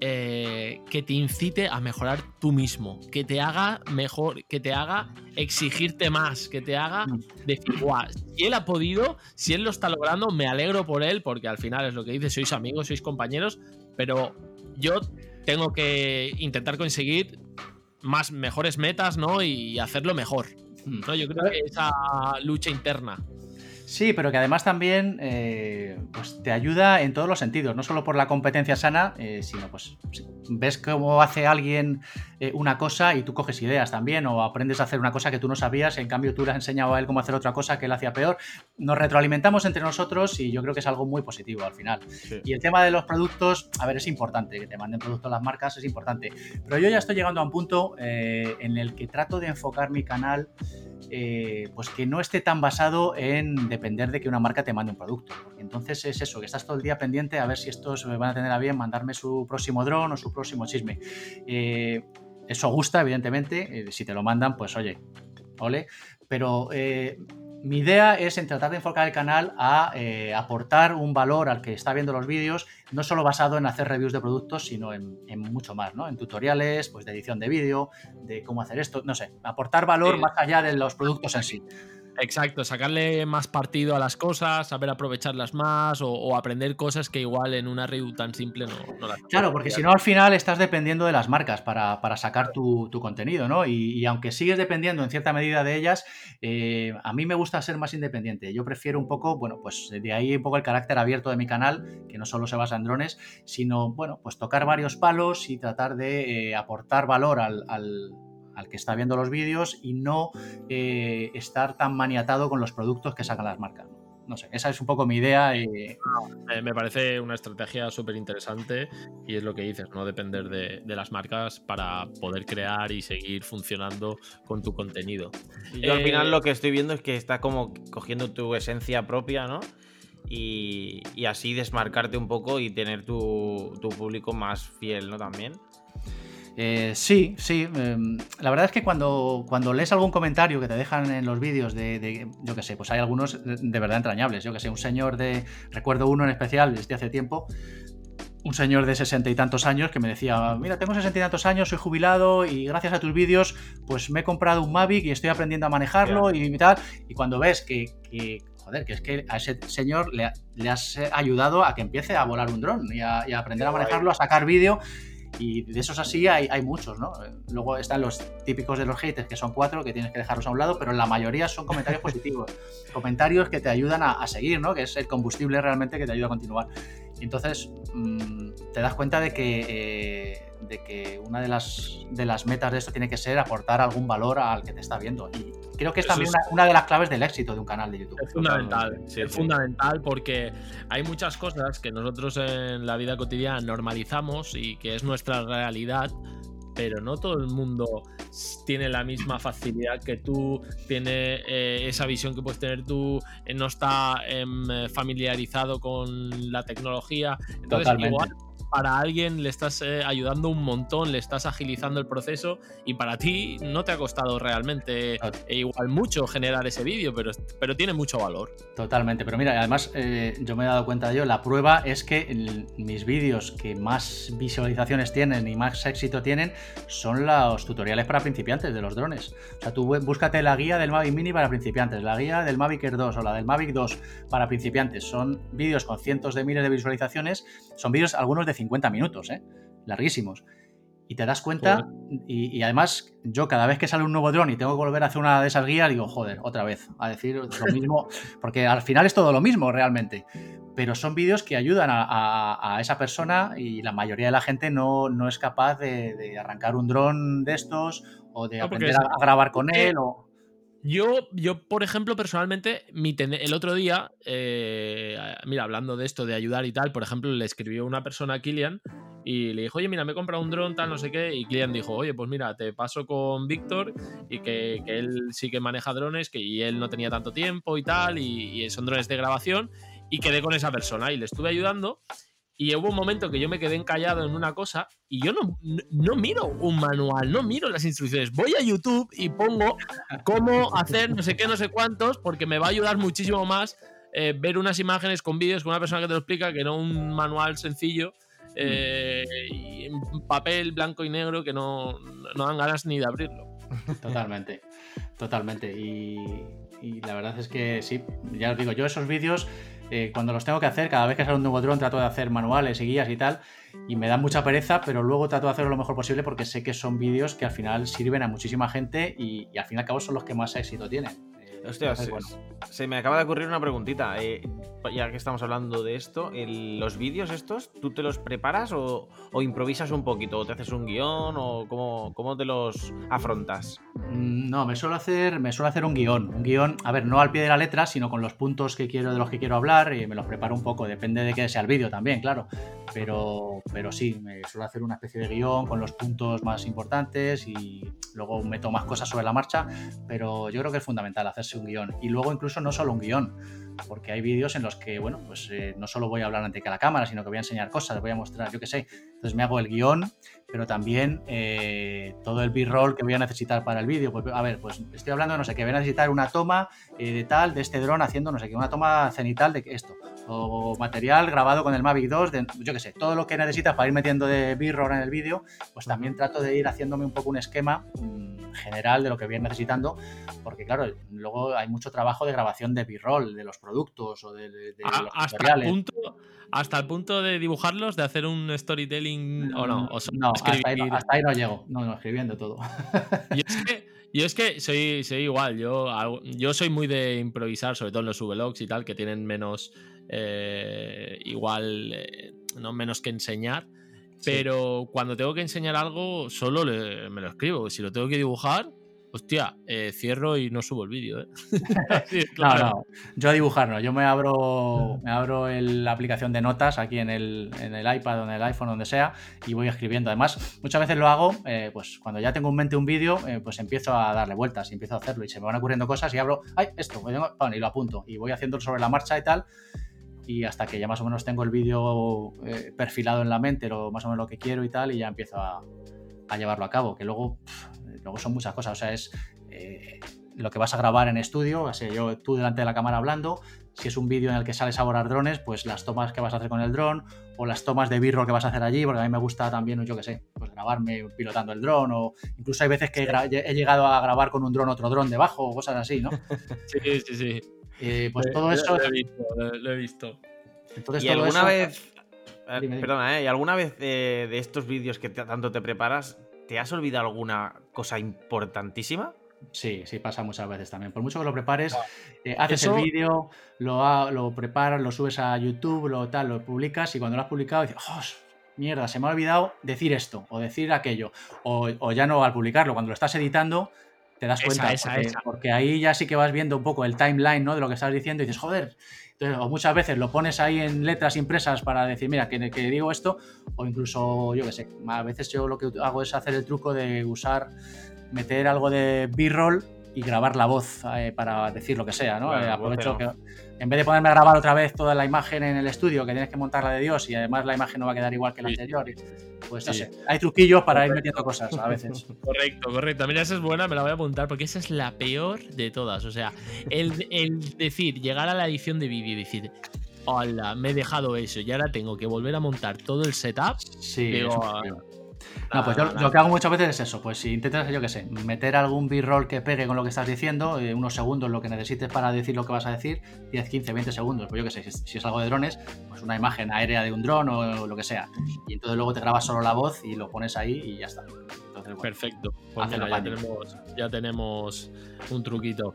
eh, que te incite a mejorar tú mismo, que te haga mejor, que te haga exigirte más, que te haga Mm. decir, guau, si él ha podido, si él lo está logrando, me alegro por él, porque al final es lo que dices, sois amigos, sois compañeros, pero yo tengo que intentar conseguir más mejores metas, ¿no? Y hacerlo mejor. Mm. ¿no? Yo creo que esa lucha interna. Sí, pero que además también eh, pues te ayuda en todos los sentidos, no solo por la competencia sana, eh, sino pues ves cómo hace alguien eh, una cosa y tú coges ideas también, o aprendes a hacer una cosa que tú no sabías, en cambio tú le has enseñado a él cómo hacer otra cosa que él hacía peor. Nos retroalimentamos entre nosotros y yo creo que es algo muy positivo al final. Sí. Y el tema de los productos, a ver, es importante, que te manden productos las marcas es importante, pero yo ya estoy llegando a un punto eh, en el que trato de enfocar mi canal eh, pues que no esté tan basado en depender de que una marca te mande un producto. Porque entonces es eso, que estás todo el día pendiente a ver si estos me van a tener a bien mandarme su próximo dron o su próximo chisme. Eh, eso gusta, evidentemente. eh, si te lo mandan, pues oye, ole. Pero eh, mi idea es en tratar de enfocar el canal a eh, aportar un valor al que está viendo los vídeos, no solo basado en hacer reviews de productos, sino en, en mucho más, ¿no? En tutoriales, pues de edición de vídeo, de cómo hacer esto, no sé, aportar valor Sí. más allá de los productos en sí. Exacto, sacarle más partido a las cosas, saber aprovecharlas más o, o aprender cosas que igual en una review tan simple no, no las Claro, porque si no al final estás dependiendo de las marcas para, para sacar tu, tu contenido, ¿no? Y, y aunque sigues dependiendo en cierta medida de ellas, eh, a mí me gusta ser más independiente. Yo prefiero un poco, bueno, pues de ahí un poco el carácter abierto de mi canal, que no solo se basa en drones, sino, bueno, pues tocar varios palos y tratar de eh, aportar valor al, al- al que está viendo los vídeos y no eh, estar tan maniatado con los productos que sacan las marcas. ¿no? Sé, esa es un poco mi idea. y- Eh, me parece una estrategia súper interesante y es lo que dices, no depender de, de las marcas para poder crear y seguir funcionando con tu contenido. Y yo al Eh, final lo que estoy viendo es que está como cogiendo tu esencia propia, ¿no? Y, y así desmarcarte un poco y tener tu, tu público más fiel, ¿no? También. Eh, sí, sí. em, la verdad es que cuando, cuando lees algún comentario que te dejan en los vídeos de, de- yo qué sé, pues hay algunos de, de verdad entrañables. Yo que sé, un señor de, recuerdo uno en especial, desde hace tiempo, un señor de sesenta y tantos años que me decía, mira, tengo sesenta y tantos años, soy jubilado y gracias a tus vídeos, pues me he comprado un Mavic y estoy aprendiendo a manejarlo y tal. Y cuando ves que, que, joder, que es que a ese señor le, le has eh, ayudado a que empiece a volar un dron y a, y a aprender a Qué guay. manejarlo, a sacar vídeo. Y de esos así hay, hay muchos, ¿no? Luego están los típicos de los haters, que son cuatro, que tienes que dejarlos a un lado, pero la mayoría son comentarios positivos. comentarios que te ayudan a, a seguir, ¿no? Que es el combustible realmente que te ayuda a continuar. Entonces mm, te das cuenta de que, eh, de que una de las, de las metas de esto tiene que ser aportar algún valor al que te está viendo. Y creo que es Eso también es- una, una de las claves del éxito de un canal de YouTube. Es fundamental, sí, es sí. fundamental porque hay muchas cosas que nosotros en la vida cotidiana normalizamos y que es nuestra realidad, pero no todo el mundo tiene la misma facilidad que tú, tiene eh, esa visión que puedes tener tú, eh, no está em, familiarizado con la tecnología. Entonces, Totalmente. igual para alguien le estás eh, ayudando un montón, le estás agilizando el proceso y para ti no te ha costado realmente Claro. eh, igual mucho generar ese vídeo, pero, pero tiene mucho valor. Totalmente, pero mira, además eh, yo me he dado cuenta de ello, la prueba es que el- mis vídeos que más visualizaciones tienen y más éxito tienen son los tutoriales para principiantes de los drones. O sea, tú búscate la guía del Mavic Mini para principiantes, la guía del Mavic Air 2 o la del Mavic 2 para principiantes. Son vídeos con cientos de miles de visualizaciones, son vídeos algunos de 50 minutos, ¿eh? larguísimos. Y te das cuenta, y, y además yo cada vez que sale un nuevo dron y tengo que volver a hacer una de esas guías, digo, joder, otra vez, a decir lo mismo, porque al final es todo lo mismo realmente. Pero son vídeos que ayudan a, a- a esa persona y la mayoría de la gente no, no es capaz de, de arrancar un dron de estos o de No, aprender a, es- a grabar con él. O... Yo, yo, por ejemplo, personalmente, el otro día, eh, mira, hablando de esto, de ayudar y tal, por ejemplo, le escribió una persona a Kilian y le dijo, oye, mira, me he comprado un dron, tal, no sé qué, y Kilian dijo, oye, pues mira, te paso con Víctor y que, que él sí que maneja drones, que y él no tenía tanto tiempo y tal, y, y son drones de grabación, y quedé con esa persona y le estuve ayudando. Y hubo un momento que yo me quedé encallado en una cosa y yo no, no, miro un manual, no miro las instrucciones. Voy a YouTube y pongo cómo hacer no sé qué, no sé cuántos, porque me va a ayudar muchísimo más eh, ver unas imágenes con vídeos con una persona que te lo explica que no un manual sencillo eh, y en papel blanco y negro que no, no dan ganas ni de abrirlo. Totalmente, totalmente. Y, y la verdad es que sí, ya os digo, yo esos vídeos, eh, cuando los tengo que hacer, cada vez que sale un nuevo dron trato de hacer manuales y guías y tal, y me da mucha pereza, pero luego trato de hacerlo lo mejor posible porque sé que son vídeos que al final sirven a muchísima gente y, y al fin y al cabo son los que más éxito tienen. Entonces, se, bueno, se me acaba de ocurrir una preguntita. eh, ya que estamos hablando de esto, ¿los vídeos estos, tú te los preparas o, o improvisas un poquito? ¿O te haces un guion? ¿O cómo, cómo te los afrontas? Mm, No, me suelo hacer, me suelo hacer un guion. Un guion, a ver, no al pie de la letra, sino con los puntos que quiero, de los que quiero hablar, y me los preparo un poco, depende de qué sea el vídeo también, claro. Pero, pero sí, me suelo hacer una especie de guion con los puntos más importantes y luego meto más cosas sobre la marcha. Pero yo creo que es fundamental hacerse un guion. Y luego incluso no solo un guion, porque hay vídeos en los que, bueno, pues eh, no solo voy a hablar ante la cámara, sino que voy a enseñar cosas, voy a mostrar, yo qué sé. Entonces me hago el guion, pero también eh, todo el b-roll que voy a necesitar para el vídeo. Pues, a ver, pues estoy hablando de no sé qué, voy a necesitar una toma eh, de tal, de este dron haciendo no sé qué, una toma cenital de esto, o material grabado con el Mavic 2, de, yo qué sé, todo lo que necesitas para ir metiendo de b-roll en el vídeo, pues también trato de ir haciéndome un poco un esquema mm, general de lo que ir necesitando, porque claro, luego hay mucho trabajo de grabación de b-roll, de los productos o de, de- de A- los hasta, el punto, hasta el punto de dibujarlos, de hacer un storytelling o no. O no, hasta ahí no, escribir. hasta ahí no llego, no, no, escribiendo todo. Yo es que, yo es que soy, soy igual, yo, yo soy muy de improvisar, sobre todo en los vlogs y tal, que tienen menos, eh, igual, eh, no menos que enseñar. Pero cuando tengo que enseñar algo, solo le- me lo escribo. Si lo tengo que dibujar, hostia, eh, cierro y no subo el vídeo. ¿eh? No, claro. no, yo a dibujar no, yo me abro, me abro el- la aplicación de notas aquí en el, en el iPad o en el iPhone, donde sea, y voy escribiendo. Además, muchas veces lo hago, eh, pues cuando ya tengo en mente un vídeo, eh, pues empiezo a darle vueltas y empiezo a hacerlo y se me van ocurriendo cosas y abro, ay, esto, y lo apunto y voy haciéndolo sobre la marcha y tal. Y hasta que ya más o menos tengo el vídeo eh, perfilado en la mente, lo, más o menos lo que quiero y tal, y ya empiezo a, a llevarlo a cabo. Que luego, luego son muchas cosas. O sea, es eh, lo que vas a grabar en estudio, o sea, yo tú delante de la cámara hablando, si es un vídeo en el que sales a volar drones, pues las tomas que vas a hacer con el dron o las tomas de birro que vas a hacer allí, porque a mí me gusta también, yo qué sé, pues grabarme pilotando el dron o incluso hay veces que he llegado a grabar con un dron otro dron debajo o cosas así, ¿no? Sí, sí, sí. Eh, pues todo eso, Lo he visto. Lo, lo he visto. entonces ¿Y todo alguna eso- vez... eh, Dime, dime. Perdona, ¿eh? ¿Y alguna vez de estos vídeos que te- tanto te preparas, te has olvidado alguna cosa importantísima? Sí, sí, pasa muchas veces también. Por mucho que lo prepares, eh, haces Eso- el vídeo, lo, preparas, lo subes a YouTube, lo tal, lo publicas y cuando lo has publicado dices, ¡oh, mierda! Se me ha olvidado decir esto o decir aquello. O, o ya no al publicarlo, cuando lo estás editando, te das cuenta. esa, porque, esa. porque ahí ya sí que vas viendo un poco el timeline ¿no? de lo que estás diciendo y dices, joder. Entonces, o muchas veces lo pones ahí en letras impresas para decir, mira, que, que digo esto, o incluso, yo qué sé, a veces yo lo que hago es hacer el truco de usar meter algo de B-roll y grabar la voz eh, para decir lo que sea, ¿no? Eh, aprovecho que en vez de ponerme a grabar otra vez toda la imagen en el estudio, que tienes que montarla de Dios y además la imagen no va a quedar igual que la Sí. anterior, pues no Sí. sé, hay truquillos para ir metiendo cosas a veces. Correcto, correcto. Mira, esa es buena, me la voy a apuntar porque esa es la peor de todas. O sea, el, el decir, llegar a la edición de vídeo y decir, hola, me he dejado eso y ahora tengo que volver a montar todo el setup. Sí, Digo, No, pues yo lo que hago muchas veces es eso, pues si intentas, yo qué sé, meter algún b-roll que pegue con lo que estás diciendo, eh, unos segundos lo que necesites para decir lo que vas a decir, 10, 15, 20 segundos, pues yo qué sé, si es, si es algo de drones, pues una imagen aérea de un dron o lo que sea. Y entonces luego te grabas solo la voz y lo pones ahí y ya está. Perfecto. Pues mira, ya tenemos, ya tenemos un truquito.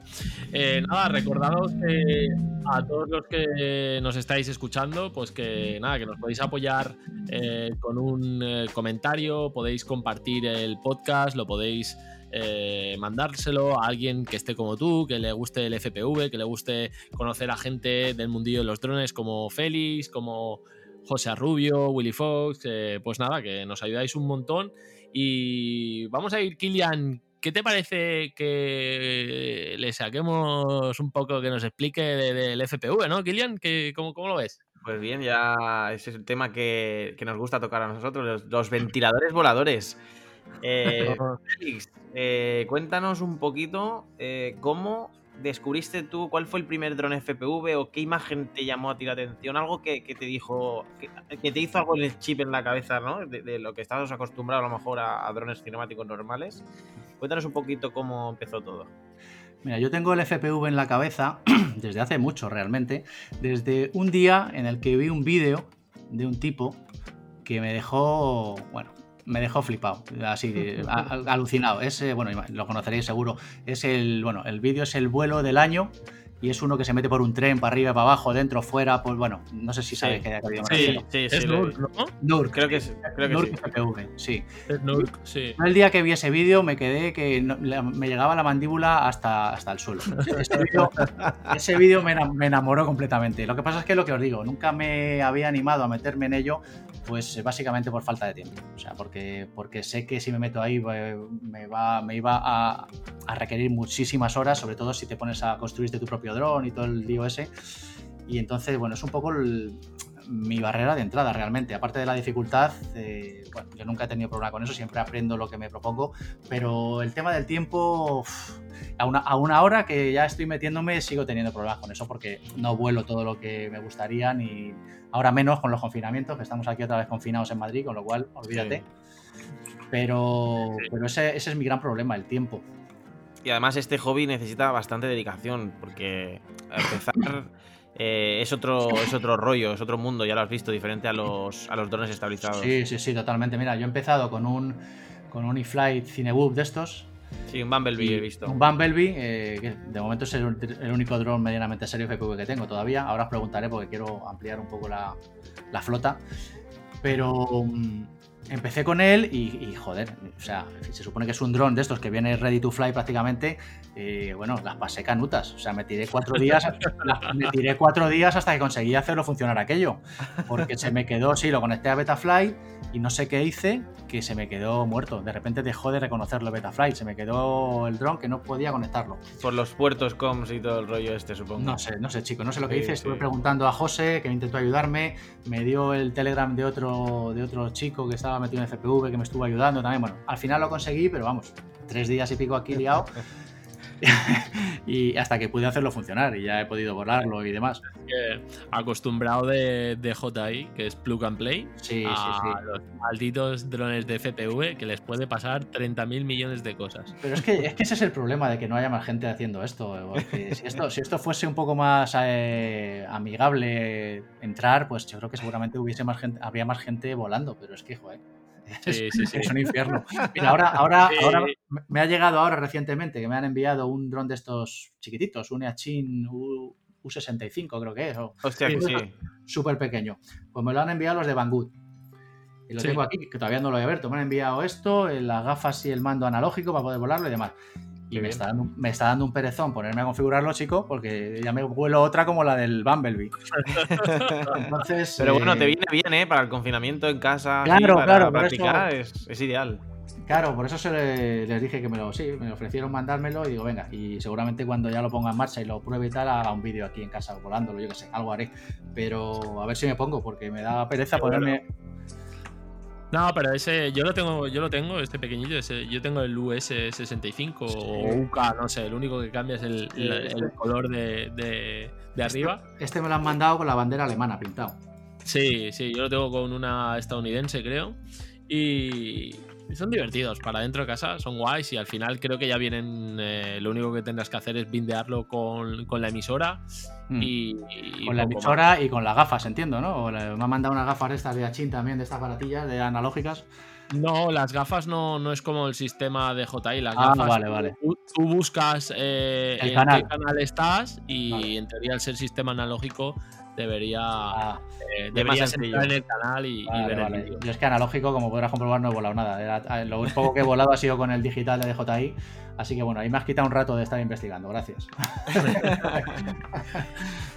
Eh, nada, recordaros que a todos los que nos estáis escuchando, pues que nada, que nos podéis apoyar eh, con un eh, comentario, podéis compartir el podcast, lo podéis eh, mandárselo a alguien que esté como tú, que le guste el FPV, que le guste conocer a gente del mundillo de los drones como Félix, como José Rubio, Willy Fox, eh, pues nada, que nos ayudáis un montón. Y vamos a ir, Kilian. ¿Qué te parece que le saquemos un poco que nos explique de- del FPV, ¿no, Kilian? ¿Qué, cómo, ¿Cómo lo ves? Pues bien, ya ese es el tema que, que nos gusta tocar a nosotros, los, los ventiladores voladores. Eh, Félix, eh, cuéntanos un poquito eh, cómo descubriste tú? ¿Cuál fue el primer dron FPV o qué imagen te llamó a ti la atención? Algo que, te dijo, que, te hizo algo en el chip en la cabeza, ¿no? De, lo que estabas acostumbrado a lo mejor a, drones cinemáticos normales. Cuéntanos un poquito cómo empezó todo. Mira, yo tengo el FPV en la cabeza desde hace mucho realmente, desde un día en el que vi un vídeo de un tipo que me dejó, bueno, me dejó flipado, así, alucinado. Es, bueno, lo conoceréis seguro. Es el, bueno, el vídeo es el vuelo del año y es uno que se mete por un tren para arriba, para abajo, dentro, fuera, pues bueno, no sé si sabéis que sí, sí, sí, es Nurk, ¿no? Nurk, creo que, es, creo que Nurk FPV, sí. Es Nurk, sí. El día que vi ese vídeo me quedé que me llegaba la mandíbula hasta, hasta el suelo. Ese vídeo me, me enamoró completamente. Lo que pasa es que lo que os digo, nunca me había animado a meterme en ello pues básicamente por falta de tiempo. O sea, porque, porque sé que si me meto ahí eh, me, va, me iba a, requerir muchísimas horas, sobre todo si te pones a construirte tu propio dron y todo el lío ese. Y entonces, bueno, es un poco mi barrera de entrada realmente. Aparte de la dificultad, eh, bueno, yo nunca he tenido problema con eso, siempre aprendo lo que me propongo, pero el tema del tiempo, a, una, a una hora que ya estoy metiéndome, sigo teniendo problemas con eso porque no vuelo todo lo que me gustaría ni Ahora menos con los confinamientos, que estamos aquí otra vez confinados en Madrid, con lo cual, olvídate. Pero, pero ese, es mi gran problema, el tiempo. Y además este hobby necesita bastante dedicación, porque empezar eh, es, otro, es otro rollo, es otro mundo, ya lo has visto, diferente a los, a los drones estabilizados. Sí, sí, sí, totalmente. Mira, yo he empezado con un, con un eFlight Cinebook de estos, Sí, un Bumblebee he visto. Un Bumblebee, eh, que de momento es el, único drone medianamente serio FPV que tengo todavía. Ahora os preguntaré porque quiero ampliar un poco la, flota. Pero mm, empecé con él y, joder, o sea, se supone que es un dron de estos que viene ready to fly prácticamente. Eh, bueno, las pasé canutas. O sea, me tiré cuatro días, me tiré cuatro días hasta que conseguí hacerlo funcionar aquello. Porque se me quedó, sí, lo conecté a Betafly y no sé qué hice, que se me quedó muerto. De repente dejó de reconocerlo Betafly, se me quedó el dron que no podía conectarlo. Por los puertos coms y todo el rollo este, supongo. No sé, no sé, chico, no sé lo que hice. Estuve preguntando a José, que me intentó ayudarme, me dio el telegram de otro, de otro chico que estaba metido en FPV, que me estuvo ayudando también. Bueno, al final lo conseguí, pero vamos, tres días y pico aquí liado. y hasta que pude hacerlo funcionar y ya he podido borrarlo y demás. acostumbrado de, de, JI, que es plug and play, sí, a los malditos drones de FPV que les puede pasar 30.000 millones de cosas. Pero es que, es que ese es el problema de que no haya más gente haciendo esto. Si esto, si esto fuese un poco más eh, amigable entrar, pues yo creo que seguramente hubiese más gente, habría más gente volando, pero es que, joder. Sí, sí, sí. Es un infierno. Mira, ahora, ahora, ahora me ha llegado ahora recientemente que me han enviado un dron de estos chiquititos, un Eachin U, 65 creo que es. Hostia, que sí. Súper pequeño. Pues me lo han enviado los de Banggood. Y lo tengo aquí, que todavía no lo he abierto. Me han enviado esto, las gafas y el mando analógico para poder volarlo y demás. Y me está, dando, me está, dando, un perezón ponerme a configurarlo, chico, porque ya me vuelo otra como la del Bumblebee. Entonces, Pero bueno, te eh, viene bien, ¿eh? Para el confinamiento en casa. Claro, para claro. Practicar es, es, ideal. Claro, por eso se les dije que me lo, sí, me ofrecieron mandármelo y digo, venga, y seguramente cuando ya lo ponga en marcha y lo pruebe y tal, haga un vídeo aquí en casa volándolo, yo que sé, algo haré. Pero a ver si me pongo, porque me da pereza ponerme. No, pero ese yo lo tengo, yo lo tengo, este pequeñito, ese, yo tengo el US65 o UK, no sé, el único que cambia es el, color de, de, este, arriba. Este me lo han mandado con la bandera alemana pintado. Sí, sí, yo lo tengo con una estadounidense, creo. Y, son divertidos para dentro de casa, son guays y al final creo que ya vienen. Eh, lo único que tendrás que hacer es bindearlo con, con la emisora. Hmm. Y, con la emisora y con las gafas, entiendo, ¿no? me han mandado unas gafas estas de Achin también, de estas baratillas, de analógicas. No, las gafas no, no es como el sistema de JI. Las ah, gafas, vale, vale. Tú, buscas eh, en qué canal estás y en teoría, al ser sistema analógico, debería, ah, eh, debería entrar en el canal y, ver el vídeo. Yo es que analógico, como podrás comprobar, no he volado nada. lo poco que he volado ha sido con el digital de DJI. Así que bueno, ahí me has quitado un rato de estar investigando. Gracias.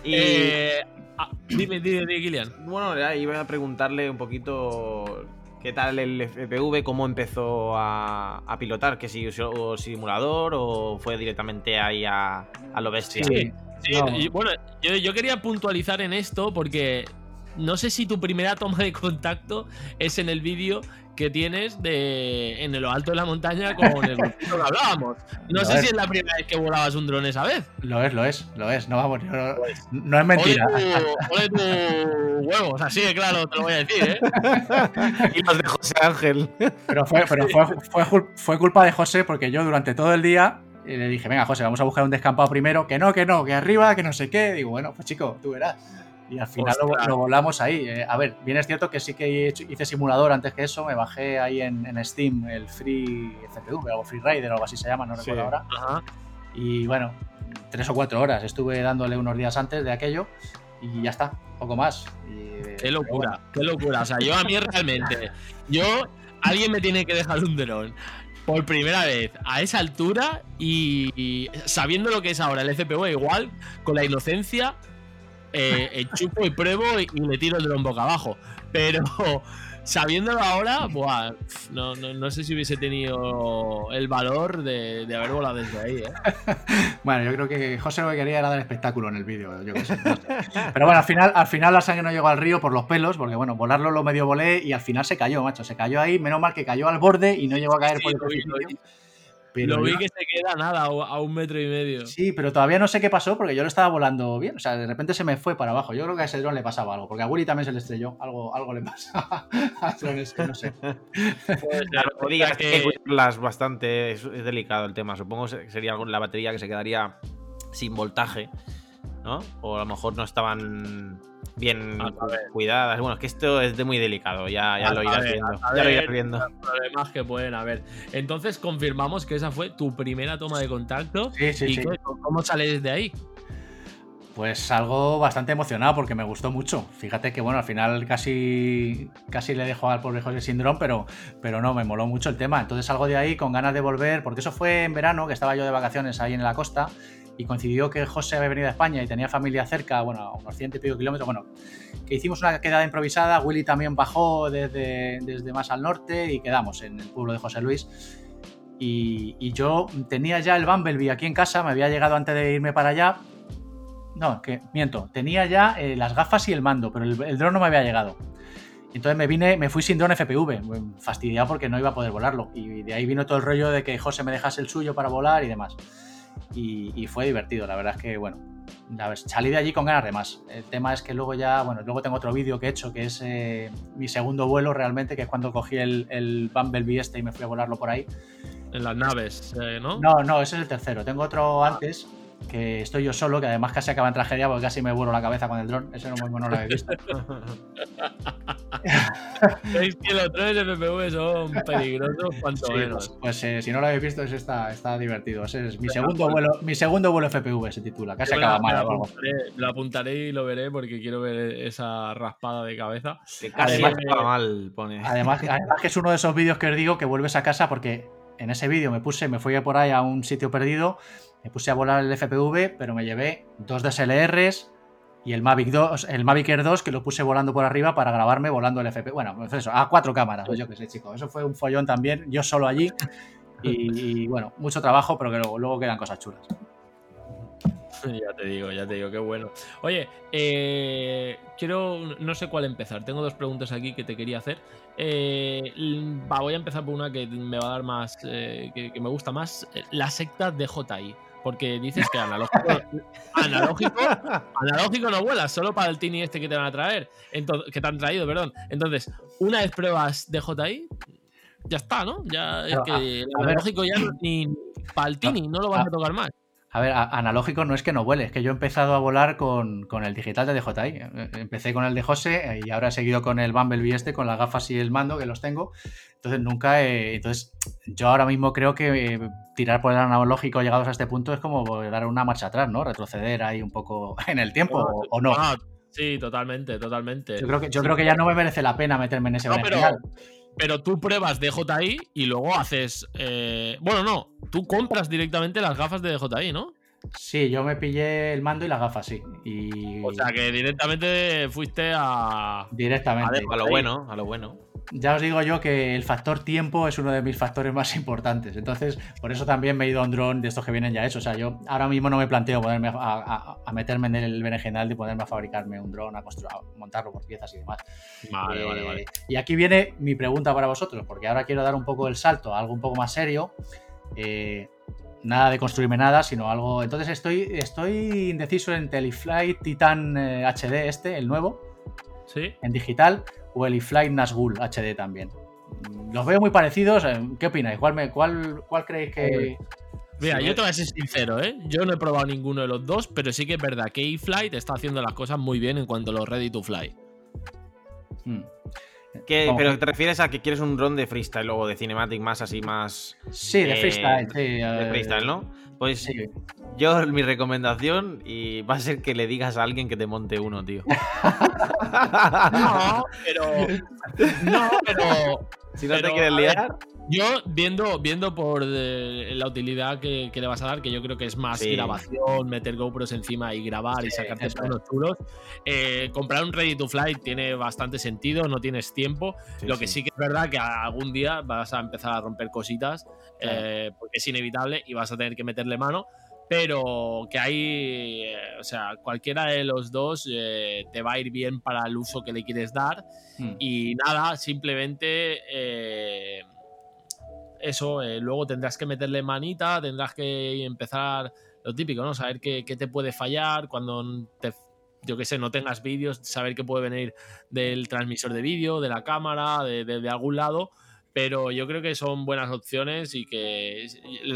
y... Eh, ah, dime, dime, dime, Gillian. Bueno, iba a preguntarle un poquito qué tal el FPV, cómo empezó a, pilotar, que si usó simulador o fue directamente ahí a, a lo bestia. Sí. Sí, bueno, yo, quería puntualizar en esto porque no sé si tu primera toma de contacto es en el vídeo que tienes de en lo alto de la montaña con el grupito que hablábamos. No Lo sé es. si es la primera vez que volabas un dron esa vez. Lo es, lo es, lo es. No, vamos, yo no, Pues, no es mentira. Ole tu, huevos, así de claro te lo voy a decir, ¿eh? Y los de José Ángel. Pero, fue, pero fue, fue culpa de José porque yo durante todo el día eh, le dije, venga, José, vamos a buscar un descampado primero. Que no, que no, que arriba, que no sé qué. Digo, bueno, pues chico, tú verás. Y al final lo, lo volamos ahí. Eh, a ver, bien es cierto que sí que he hecho- hice simulador antes que eso. Me bajé ahí en, en Steam el Free CPU, o Free Rider o algo así se llama, no Sí. recuerdo ahora. Ajá. Y bueno, tres o cuatro horas estuve dándole unos días antes de aquello y ya está, poco más. Y, Qué pero locura, qué locura. O sea, yo a mí realmente, yo, alguien me tiene que dejar un dron por primera vez a esa altura y, y sabiendo lo que es ahora el FPV, igual, con la inocencia, eh, eh, chupo y pruebo y, y le tiro el dron boca abajo. Pero sabiéndolo ahora, buah, no, no, no sé si hubiese tenido el valor de, de haber volado desde ahí, ¿eh? Bueno, yo creo que José lo que quería era dar espectáculo en el vídeo, yo qué sé, no sé. Pero bueno, al final, al final la sangre no llegó al río por los pelos, porque bueno, volarlo lo medio volé y al final se cayó, macho. Se cayó ahí, menos mal que cayó al borde y no llegó a caer Sí, por el Pero Lo vi que se queda nada, a un metro y medio. Sí, pero todavía no sé qué pasó porque yo lo estaba volando bien. O sea, de repente se me fue para abajo. Yo creo que a ese dron le pasaba algo, porque a Willy también se le estrelló. Algo, algo le pasa a drones que no sé. La batería que- cuidarlas bastante, es, es delicado el tema. Supongo que sería la batería que se quedaría sin voltaje, ¿no? O a lo mejor no estaban bien cuidadas. Bueno, es que esto es de muy delicado, ya, ya lo irás saber, viendo. a Ya lo irás viendo. problemas que pueden haber. Entonces confirmamos que esa fue tu primera toma de contacto. Sí, sí, ¿Y sí. qué- cómo sales de ahí? Pues algo bastante emocionado porque me gustó mucho. Fíjate que bueno, al final casi, casi le dejo al pobre José sin dron, pero, pero no, me moló mucho el tema. Entonces salgo de ahí con ganas de volver, porque eso fue en verano, que estaba yo de vacaciones ahí en la costa, y coincidió que José había venido a España y tenía familia cerca, bueno, a unos ciento y pico kilómetros. Bueno, que hicimos una quedada improvisada, Willy también bajó desde, desde más al norte y quedamos en el pueblo de José Luis. Y, y yo tenía ya el Bumblebee aquí en casa, me había llegado antes de irme para allá, no, que miento. Tenía ya eh, las gafas y el mando, pero el, el dron no me había llegado. Entonces me vine, me fui sin dron FPV, fastidiado porque no iba a poder volarlo. Y de ahí vino todo el rollo de que José me dejase el suyo para volar y demás. Y, y fue divertido, la verdad es que, bueno, salí de allí con ganas de más. El tema es que luego ya, bueno, luego tengo otro vídeo que he hecho que es eh, mi segundo vuelo realmente, que es cuando cogí el, el Bumblebee este y me fui a volarlo por ahí. En las naves, eh, ¿no? No, no, ese es el tercero. Tengo otro antes, que estoy yo solo, que además casi acaba en tragedia porque casi me vuelo la cabeza con el dron. Ese no, no lo había visto. Es que los drones de FPV son peligrosos cuanto Sí, menos. pues pues, eh, si no lo habéis visto, ese está, está divertido. Ese es mi segundo vuelo, mi segundo vuelo FPV se titula. Casi Yo acaba mal la o algo. apuntaré- Lo apuntaré y lo veré porque quiero ver esa raspada de cabeza. Que casi Además- acaba mal, pone. Además, además que es uno de esos vídeos que os digo que vuelves a casa porque en ese vídeo me puse, me fui por ahí a un sitio perdido, me puse a volar el FPV, pero me llevé dos DSLRs y el Mavic 2, el Mavic Air 2 que lo puse volando por arriba para grabarme volando el FPV. Bueno, pues eso, a cuatro cámaras, pues yo qué sé, chicos. Eso fue un follón también, yo solo allí. Y, y, bueno, mucho trabajo, pero que luego, luego quedan cosas chulas. Ya te digo, ya te digo, qué bueno. Oye, eh, quiero, no sé cuál empezar. Tengo dos preguntas aquí que te quería hacer. Eh, va, voy a empezar por una que me va a dar más, eh, que, que me gusta más, la secta de JI. Porque dices que analógico, analógico, analógico no vuelas, solo para el Tini este que te van a traer, entonces, que te han traído, perdón. Entonces, una vez pruebas de JI, ya está, ¿no? Ya es que el analógico ya no- ni para el Tini, no lo vas a- a tocar más. A ver, a- analógico no es que no vuele, es que yo he empezado a volar con, con el digital de DJI. Eh, Empecé con el de José y ahora he seguido con el Bumblebee este, con las gafas y el mando, que los tengo. Entonces nunca Entonces, yo ahora mismo creo que eh, tirar por el analógico llegados a este punto es como dar una marcha atrás, ¿no? Retroceder ahí un poco en el tiempo, o, o no. Ah, sí, totalmente, totalmente. Yo creo, que, yo creo que ya no me merece la pena meterme en ese No, pero. Pero tú pruebas DJI y luego haces. eh, bueno, no, tú compras directamente las gafas de DJI, ¿no? Sí, yo me pillé el mando y las gafas, sí. Y O sea que directamente fuiste a. directamente. A lo bueno, a lo bueno. Ya os digo yo que el factor tiempo es uno de mis factores más importantes. Entonces, por eso también me he ido a un dron de estos que vienen ya hechos. O sea, yo ahora mismo no me planteo ponerme a, meterme en el berenjenal de ponerme a fabricarme un dron, a, construir, montarlo por piezas y demás. Vale, vale, vale. Eh, y aquí viene mi pregunta para vosotros, porque ahora quiero dar un poco el salto a algo un poco más serio. Eh, nada de construirme nada, sino algo. Entonces estoy, estoy indeciso en Teleflight Titan HD, eh, este, el nuevo. Sí. En digital o el iFlight Nazgul HD también. Los veo muy parecidos. Eh, ¿Qué opináis? ¿Cuál, cuál, cuál creéis que.? Mira, yo te voy a ser sincero, ¿eh? Yo no he probado ninguno de los dos, pero sí que es verdad que iFlight está haciendo las cosas muy bien en cuanto a los ready to fly. Hmm. ¿Pero te refieres a que quieres un dron de freestyle o de cinematic más así, más. Sí, de freestyle, sí. De eh, freestyle, ¿no? Pues sí. yo, mi recomendación y va a ser que le digas a alguien que te monte uno, tío. no, pero. No, pero. Si no te quieres liar. Yo, viendo, viendo por eh, la utilidad que, le vas a dar, que yo creo que es más grabación, meter GoPros encima y grabar y sacarte unos chulos, eh, comprar un Ready to Fly tiene bastante sentido, no tienes tiempo. Lo que sí. que es verdad que algún día vas a empezar a romper cositas, eh, porque es inevitable y vas a tener que meterle mano pero que hay, o sea, cualquiera de los dos te va a ir bien para el uso que le quieres dar. Hmm. Y nada, simplemente eso, eh, luego tendrás que meterle manita, tendrás que empezar lo típico, ¿no? Saber qué, te puede fallar cuando te, yo qué sé, no tengas vídeos, saber qué puede venir del transmisor de vídeo, de la cámara, de, algún lado. Pero yo creo que son buenas opciones y que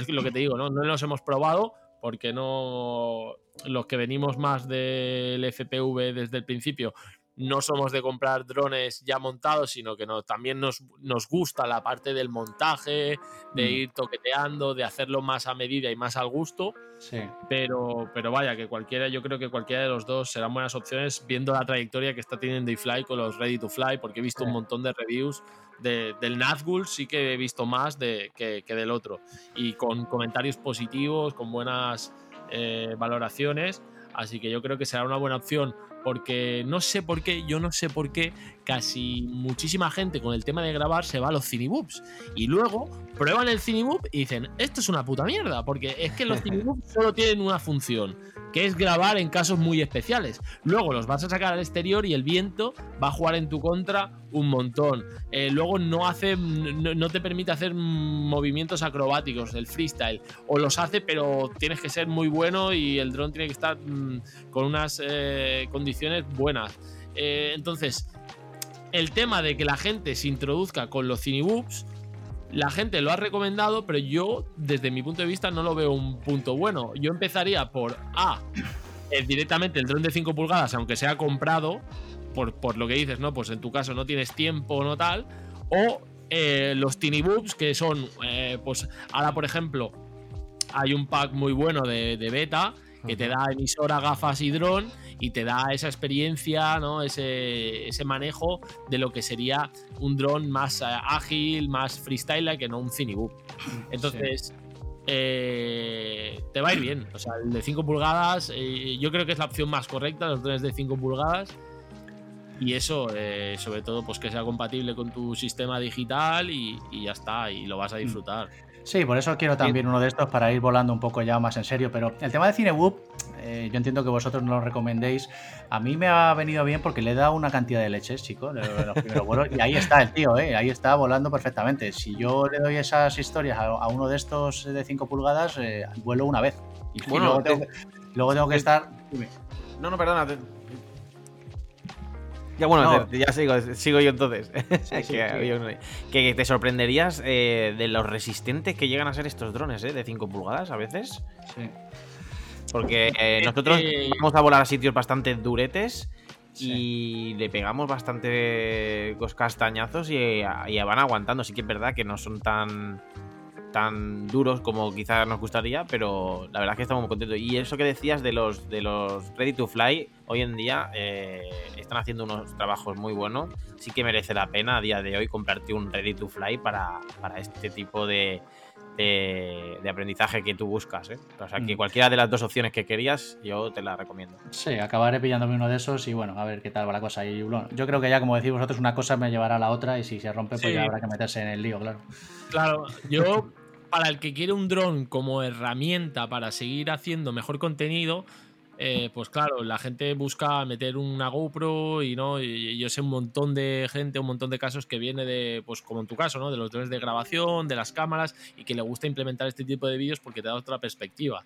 lo que te digo, ¿no? No los hemos probado porque no. Los que venimos más del FPV desde el principio no somos de comprar drones ya montados, sino que también nos, nos, gusta la parte del montaje, de mm. ir toqueteando, de hacerlo más a medida y más al gusto. Sí. Pero, pero vaya, que cualquiera, yo creo que cualquiera de los dos serán buenas opciones viendo la trayectoria que está teniendo iFly con los Ready to Fly, porque he visto un montón de reviews del Nazgul, sí que he visto más de, que, del otro. Y con comentarios positivos, con buenas eh, valoraciones. Así que yo creo que será una buena opción porque no sé por qué, yo no sé por qué casi muchísima gente con el tema de grabar se va a los Cinebooks y luego prueban el Cinebook y dicen, esto es una puta mierda, porque es que los Cinebooks solo tienen una función, que es grabar en casos muy especiales. Luego los vas a sacar al exterior y el viento va a jugar en tu contra un montón. Eh, luego no hace, no, te permite hacer movimientos acrobáticos, el freestyle, o los hace, pero tienes que ser muy bueno y el dron tiene que estar mm, con unas eh, condiciones buenas. Eh, entonces, el tema de que la gente se introduzca con los Cinebooks, la gente lo ha recomendado, pero yo, desde mi punto de vista, no lo veo un punto bueno. Yo empezaría por A, eh, directamente el dron de 5 pulgadas, aunque sea comprado, por, por, lo que dices, ¿no? Pues en tu caso no tienes tiempo no tal, o eh, los Tinybooks, que son, eh, pues ahora, por ejemplo, hay un pack muy bueno de beta que te da emisora, gafas y dron y te da esa experiencia, ¿no? ese, ese manejo de lo que sería un dron más eh, ágil, más freestyle que no un Cinebook. Entonces, eh, te va a ir bien. O sea, el de 5 pulgadas, eh, yo creo que es la opción más correcta, los drones de 5 pulgadas. Y eso, sobre todo, pues que sea compatible con tu sistema digital y, y, ya está, y lo vas a mm. Sí, por eso quiero también uno de estos para ir volando un poco ya más en serio. Pero el tema de Cinewhoop, eh, yo entiendo que vosotros no lo recomendéis. A mí me ha venido bien porque le he dado una cantidad de leches, chicos, Y ahí está el tío, ¿eh? ahí está volando perfectamente. Si yo le doy esas historias a, uno de estos de 5 pulgadas, eh, vuelo una vez. Y luego, tengo, que estar. No, no, perdona. Ya bueno, ya sigo, sigo yo entonces. que, te sorprenderías eh, de lo resistentes que llegan a ser estos drones, ¿eh? De 5 pulgadas a veces. Sí. Porque eh, nosotros vamos a volar a sitios bastante duretes y le pegamos bastante castañazos y, y, van aguantando. Sí que es verdad que no son tan tan duros como quizás nos gustaría, pero la verdad es que estamos muy contentos. Y eso que decías de los, de los Ready to Fly, hoy en día eh, están haciendo unos trabajos muy buenos. Sí que merece la pena a día de hoy comprarte un Ready to Fly para, para este tipo de, de, de aprendizaje que tú buscas. ¿eh? O sea, que Mm. cualquiera de las dos opciones que querías, yo te la recomiendo. Sí, acabaré pillándome uno de esos y bueno, a ver qué tal va la cosa. Y bueno, yo creo que ya, como decís vosotros, una cosa me llevará a la otra y si se rompe, pues Sí. ya habrá que meterse en el lío, claro. Claro, yo, para el que quiere un dron como herramienta para seguir haciendo mejor contenido, eh, pues claro, la gente busca meter una GoPro y no, y yo sé un montón de gente, un montón de casos que viene de, pues como en tu caso, ¿no? De los drones de grabación, de las cámaras y que le gusta implementar este tipo de vídeos porque te da otra perspectiva.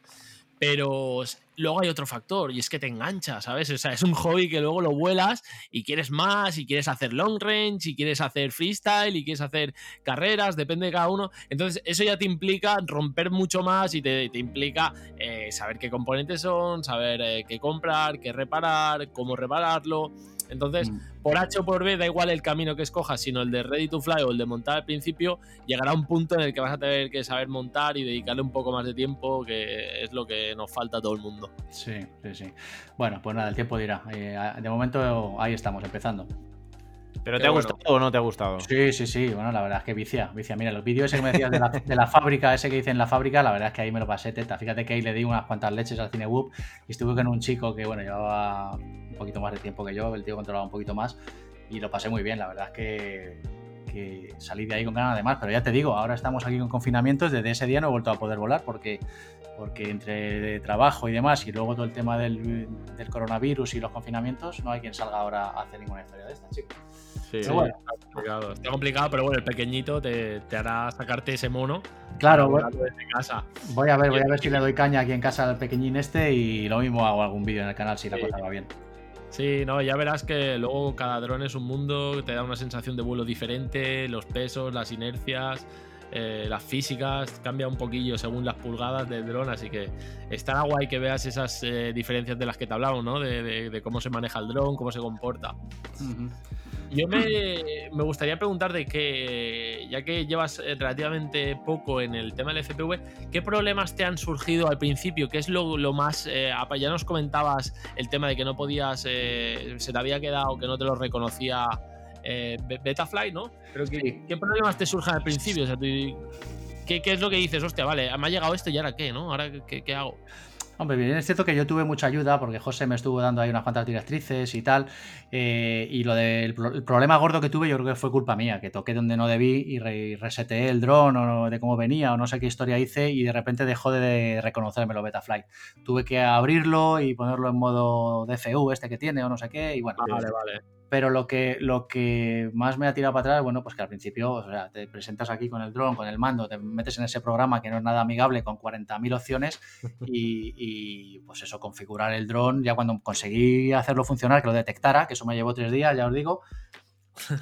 Pero luego hay otro factor y es que te engancha, ¿sabes? O sea, es un hobby que luego lo vuelas y quieres más y quieres hacer long range y quieres hacer freestyle y quieres hacer carreras, depende de cada uno. Entonces, eso ya te implica romper mucho más y te, te implica eh, saber qué componentes son, saber eh, qué comprar, qué reparar, cómo repararlo. Entonces, Mm. por H o por B, da igual el camino que escojas, sino el de ready to fly o el de montar al principio, llegará un punto en el que vas a tener que saber montar y dedicarle un poco más de tiempo, que es lo que nos falta a todo el mundo. Sí, sí, sí. Bueno, pues nada, el tiempo dirá. Eh, de momento ahí estamos, empezando. ¿Pero Qué te ha bueno. gustado o no te ha gustado? Sí, sí, sí. Bueno, la verdad es que vicia, vicia. Mira, los vídeos ese que me decías de la, de la fábrica, ese que hice en la fábrica, la verdad es que ahí me lo pasé teta. Fíjate que ahí le di unas cuantas leches al cine Whoop y estuve con un chico que, bueno, llevaba un poquito más de tiempo que yo, el tío controlaba un poquito más y lo pasé muy bien. La verdad es que, que salí de ahí con ganas de más. Pero ya te digo, ahora estamos aquí con confinamientos. Desde ese día no he vuelto a poder volar porque, porque entre trabajo y demás y luego todo el tema del, del coronavirus y los confinamientos, no hay quien salga ahora a hacer ninguna historia de esta, chico. Sí. Pero bueno. Está complicado, está complicado, pero bueno, el pequeñito te, te hará sacarte ese mono. Claro, desde casa. Voy a ver, voy a ver si le doy caña aquí en casa al pequeñín este y lo mismo hago algún vídeo en el canal si la Sí. cosa va bien. Sí, no, ya verás que luego cada dron es un mundo, te da una sensación de vuelo diferente, los pesos, las inercias, eh, las físicas, cambia un poquillo según las pulgadas del dron, así que estará guay que veas esas eh, diferencias de las que te hablamos, ¿no? De, cómo se maneja el dron, cómo se comporta. Yo me, me gustaría preguntarte que, ya que llevas eh, relativamente poco en el tema del FPV, ¿qué problemas te han surgido al principio? ¿Qué es lo, lo más... eh, ya nos comentabas el tema de que no podías, eh, se te había quedado, que no te lo reconocía eh, Be- Betafly, ¿no? Pero ¿qué, Sí. qué problemas te surgen al principio? O sea, ¿qué, qué es lo que dices? Hostia, vale, me ha llegado esto y ahora qué, ¿no? ¿Ahora qué, qué hago? Hombre, bien, es cierto que yo tuve mucha ayuda porque José me estuvo dando ahí unas cuantas directrices y tal. eh, y lo del pro- el problema gordo que tuve, yo creo que fue culpa mía, que toqué donde no debí y re- reseteé el dron o de cómo venía o no sé qué historia hice y de repente dejó de reconocérmelo Betafly. Tuve que abrirlo y ponerlo en modo DFU, este que tiene o no sé qué, y bueno. Vale, vale. Pero lo que, lo que más me ha tirado para atrás, bueno, pues que al principio, o sea, te presentas aquí con el dron, con el mando, te metes en ese programa que no es nada amigable con 40.000 opciones y, y, pues eso, configurar el dron, ya cuando conseguí hacerlo funcionar, que lo detectara, que eso me llevó tres días, ya os digo.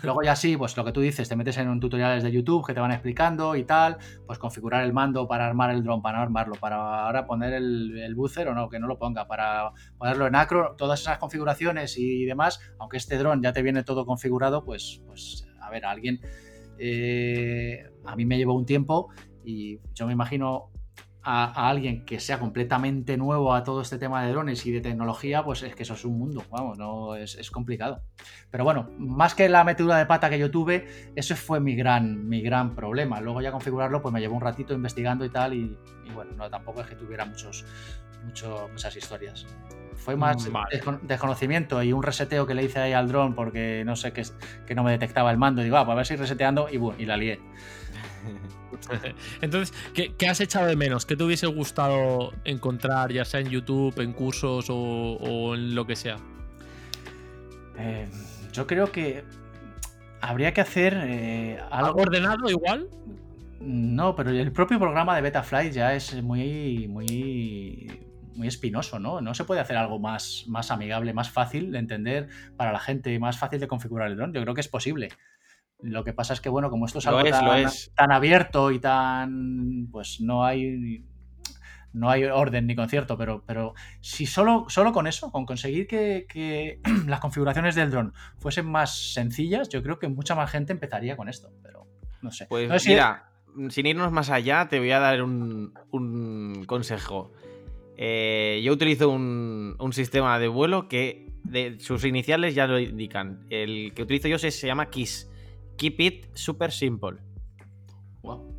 Luego ya sí, pues lo que tú dices, te metes en un tutoriales de YouTube que te van explicando y tal, pues configurar el mando para armar el dron, para no armarlo, para ahora poner el, el o no, que no lo ponga, para ponerlo en acro, todas esas configuraciones y demás, aunque este dron ya te viene todo configurado, pues, pues a ver, alguien, eh, a mí me llevó un tiempo y yo me imagino a, a alguien que sea completamente nuevo a todo este tema de drones y de tecnología, pues es que eso es un mundo, vamos, no es, es complicado. Pero bueno, más que la metedura de pata que yo tuve, eso fue mi gran, mi gran problema. Luego ya configurarlo, pues me llevó un ratito investigando y tal, y, y bueno, no, tampoco es que tuviera muchos, mucho- muchas historias. Fue más Mm, vale. descon- desconocimiento y un reseteo que le hice ahí al dron porque no sé qué es- que no me detectaba el mando. Y digo, ah, pues a ver si reseteando y, bueno, y la lié. Entonces, ¿qué, qué has echado de menos? ¿Qué te hubiese gustado encontrar, ya sea en YouTube, en cursos o, o en lo que sea? Eh, yo creo que habría que hacer eh, ¿Algo algo. ordenado igual? No, pero el propio programa de Betafly ya es muy, muy, muy espinoso, ¿no? No se puede hacer algo más, más amigable, más fácil de entender para la gente, más fácil de configurar el dron. Yo creo que es posible. Lo que pasa es que, bueno, como esto es algo es, tan, abierto y tan. pues no hay. No hay orden ni concierto, pero, pero si solo, solo con eso, con conseguir que, que las configuraciones del dron fuesen más sencillas, yo creo que mucha más gente empezaría con esto. Pero no sé. Pues No sé si- mira, sin irnos más allá, te voy a dar un, un consejo. Eh, yo utilizo un, un sistema de vuelo que de, sus iniciales ya lo indican. El que utilizo yo se, se llama KISS. Keep it super simple. Guau.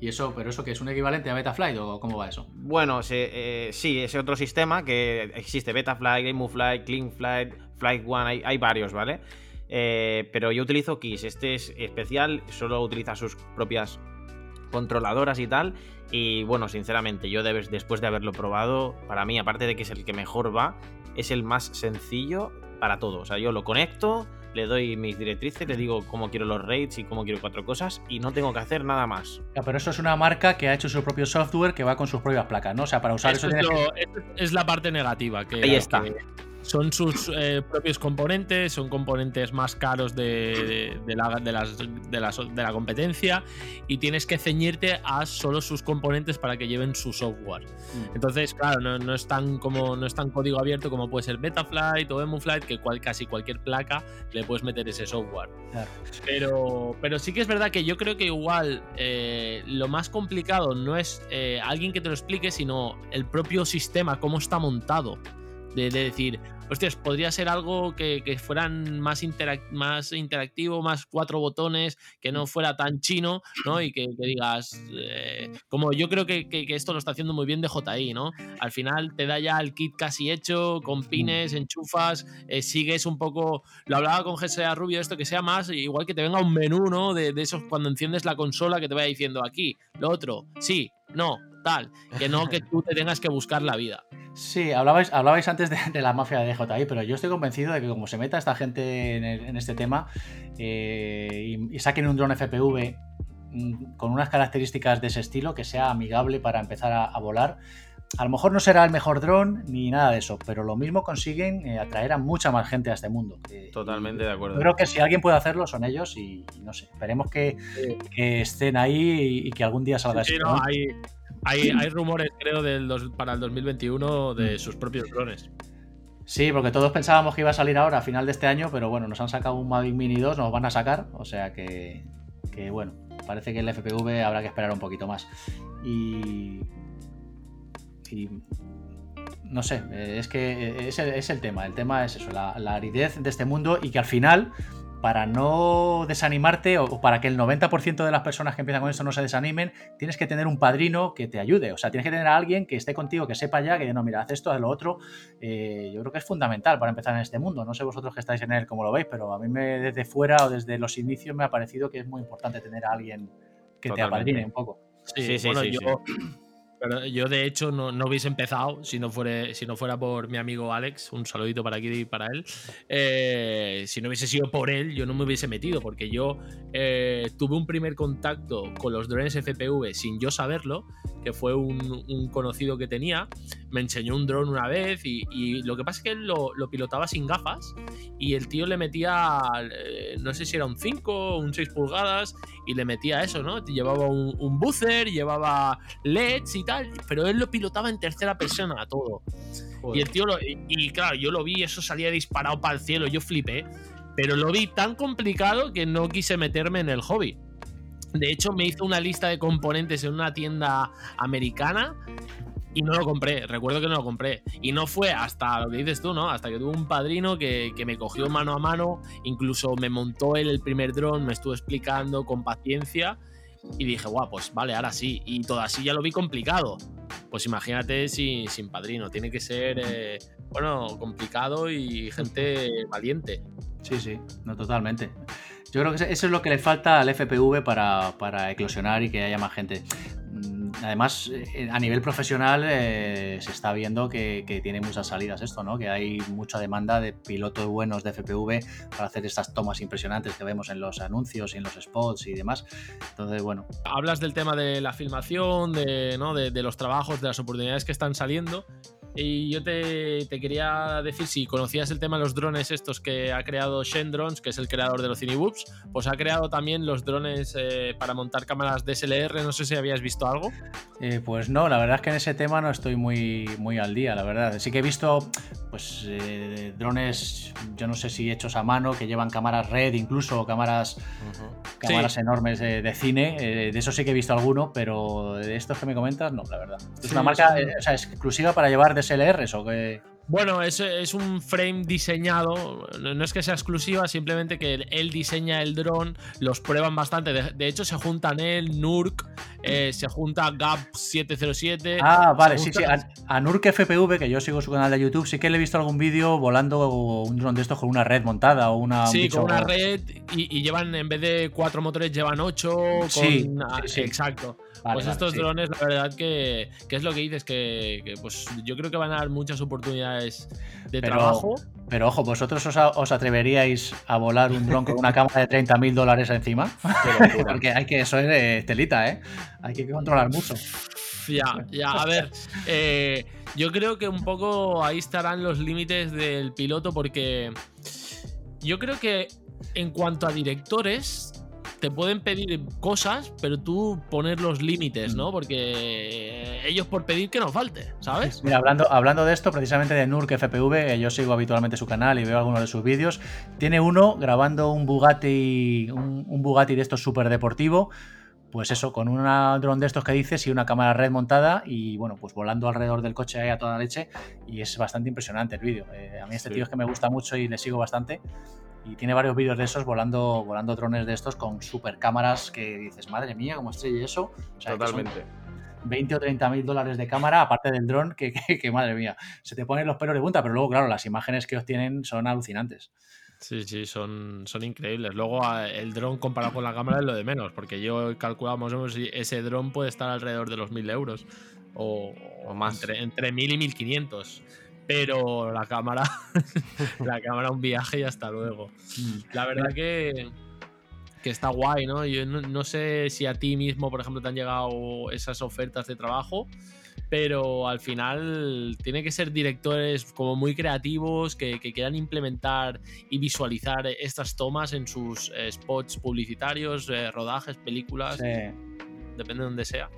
¿Y eso, pero eso que es un equivalente a Betaflight o cómo va eso? Bueno, se, eh, sí, ese otro sistema que existe, Betaflight, GameFlight, CleanFlight, Flight One, hay, hay varios, ¿vale? Eh, pero yo utilizo Kiss, este es especial, solo utiliza sus propias controladoras y tal. Y bueno, sinceramente, yo debes, después de haberlo probado, para mí, aparte de que es el que mejor va, es el más sencillo para todo. O sea, yo lo conecto, le doy mis directrices, le digo cómo quiero los raids y cómo quiero cuatro cosas y no tengo que hacer nada más. pero eso es una marca que ha hecho su propio software que va con sus propias placas, ¿no? O sea, para usar eso, es, la parte negativa. Que, Ahí está. Son sus eh, propios componentes, son componentes más caros de, la, de, las, de, la competencia y tienes que ceñirte a solo sus componentes para que lleven su software. Mm. Entonces, claro, no, es tan como, no es tan código abierto como puede ser Betaflight o EmuFlight, que casi cualquier placa le puedes meter ese software. Pero, pero sí que es verdad que yo creo que igual eh, lo más complicado no es eh, alguien que te lo explique, sino el propio sistema, cómo está montado. de, decir, hostias, podría ser algo que, fueran más, más interactivo, más cuatro botones, que no fuera tan chino, ¿no? Y que, digas, eh, como yo creo que, esto lo está haciendo muy bien de JI, ¿no? Al final te da ya el kit casi hecho, con pines, enchufas, eh, sigues un poco, lo hablaba con GSA Rubio, esto que sea más, igual que te venga un menú, ¿no? De, de esos cuando enciendes la consola que te vaya diciendo aquí, lo otro, sí, no, tal, que no que tú te tengas que buscar la vida. Sí, hablabais, hablabais antes de, la mafia de DJI, pero yo estoy convencido de que como se meta esta gente en, este tema eh, y, saquen un drone FPV mm, con unas características de ese estilo, que sea amigable para empezar a, volar, a lo mejor no será el mejor dron ni nada de eso, pero lo mismo consiguen eh, atraer a mucha más gente a este mundo. Totalmente de acuerdo. Creo que si alguien puede hacerlo son ellos y, no sé, esperemos que, estén ahí y, que algún día salga sí, No, hay, hay, rumores, creo, del para el 2021 de mm. sus propios drones. Sí, porque todos pensábamos que iba a salir ahora a final de este año, pero bueno, nos han sacado un Mavic Mini 2, nos van a sacar, o sea que, bueno, parece que el FPV habrá que esperar un poquito más. Y, y no sé, es que es el, tema, el tema es eso, la, la, aridez de este mundo y que al final para no desanimarte o para que el 90% de las personas que empiezan con esto no se desanimen, tienes que tener un padrino que te ayude. O sea, tienes que tener a alguien que esté contigo, que sepa ya que no, mira, haz esto, haz lo otro. Eh, yo creo que es fundamental para empezar en este mundo. No sé vosotros que estáis en él cómo lo veis, pero a mí me, desde fuera o desde los inicios me ha parecido que es muy importante tener a alguien que te apadrine un poco. Sí, sí, sí, yo, yo, de hecho, no, no hubiese empezado si no, fuera, si no fuera por mi amigo Alex. Un saludito para aquí y para él. Eh, si no hubiese sido por él, yo no me hubiese metido, porque yo eh, tuve un primer contacto con los drones FPV sin yo saberlo, que fue un, conocido que tenía. Me enseñó un dron una vez y, lo que pasa es que él lo, pilotaba sin gafas y el tío le metía, eh, no sé si era un 5 o un 6 pulgadas, y le metía eso, ¿no? Llevaba un, un buzzer, llevaba LEDs y tal pero él lo pilotaba en tercera persona a todo. Y el tío, y, claro, yo lo vi, eso salía disparado para el cielo, yo flipé, pero lo vi tan complicado que no quise meterme en el hobby. De hecho, me hizo una lista de componentes en una tienda americana y no lo compré, recuerdo que no lo compré. Y no fue hasta lo que dices tú, ¿no? Hasta que tuve un padrino que, que me cogió mano a mano, incluso me montó él el primer dron, me estuvo explicando con paciencia y dije, guau, pues vale, ahora sí. Y todo así ya lo vi complicado. Pues imagínate sin, sin padrino. Tiene que ser, eh, bueno, complicado y gente valiente. Sí, sí, no totalmente. Yo creo que eso es lo que le falta al FPV para, para eclosionar y que haya más gente además, eh, a nivel profesional eh, se está viendo que, tiene muchas salidas esto, ¿no? Que hay mucha demanda de pilotos buenos de FPV para hacer estas tomas impresionantes que vemos en los anuncios y en los spots y demás. Entonces, bueno. Hablas del tema de la filmación, de, ¿no? de, de los trabajos, de las oportunidades que están saliendo. Y yo te, quería decir si conocías el tema de los drones estos que ha creado Shen Drones, que es el creador de los Cinewhoops, pues ha creado también los drones eh, para montar cámaras DSLR. No sé si habías visto algo. Eh, pues no, la verdad es que en ese tema no estoy muy, muy al día, la verdad. Sí que he visto pues eh, drones, yo no sé si hechos a mano, que llevan cámaras red incluso, cámaras, cámaras enormes de, cine. de eso sí que he visto alguno, pero de estos que me comentas, no, la verdad. Es una marca exclusiva para llevar SLRs o que... Bueno, es, es, un frame diseñado, no es que sea exclusiva, simplemente que él diseña el dron, los prueban bastante. De, hecho, se juntan él, Nurk, eh, se junta Gap707. Ah, vale, sí, sí. A, Nurk FPV, que yo sigo su canal de YouTube, sí que le he visto algún vídeo volando un dron de estos con una red montada o una. Sí, con una red y, llevan, en vez de cuatro motores, llevan ocho. sí, sí, exacto pues estos drones, la verdad que, es lo que dices, que, pues yo creo que van a dar muchas oportunidades de trabajo. Pero ojo, ¿vosotros os, atreveríais a volar un dron con una cámara de 30 mil dólares encima? Porque hay que, eso es telita, ¿eh? Hay que controlar mucho. Ya, ya, a ver, eh, yo creo que un poco ahí estarán los límites del piloto porque yo creo que en cuanto a directores, te pueden pedir cosas, pero tú poner los límites, ¿no? Mm. Porque ellos por pedir que nos falte, ¿sabes? Mira, hablando, hablando de esto, precisamente de Nurk FPV, yo sigo habitualmente su canal y veo algunos de sus vídeos. Tiene uno grabando un Bugatti, un, Bugatti de estos súper deportivo pues eso, con un dron de estos que dices y una cámara red montada y bueno, pues volando alrededor del coche ahí a toda leche y es bastante impresionante el vídeo. Eh, a mí este tío es que me gusta mucho y le sigo bastante y tiene varios vídeos de esos volando, volando drones de estos con super cámaras que dices, madre mía, cómo estrella eso. Totalmente. 20 o 30 mil dólares de cámara, aparte del dron, que, que, madre mía, se te ponen los pelos de punta, pero luego, claro, las imágenes que obtienen son alucinantes. Sí, sí, son, son increíbles. Luego el dron comparado con la cámara es lo de menos, porque yo he calculado más o menos si ese dron puede estar alrededor de los 1000 euros o, más. Entre, entre 1000 y 1500 pero la cámara, la cámara un viaje y hasta luego. Mm. La verdad que, que está guay, ¿no? Yo no, sé si a ti mismo, por ejemplo, te han llegado esas ofertas de trabajo, pero al final tiene que ser directores como muy creativos que, quieran implementar y visualizar estas tomas en sus eh, spots publicitarios, eh, rodajes, películas, depende de donde sea.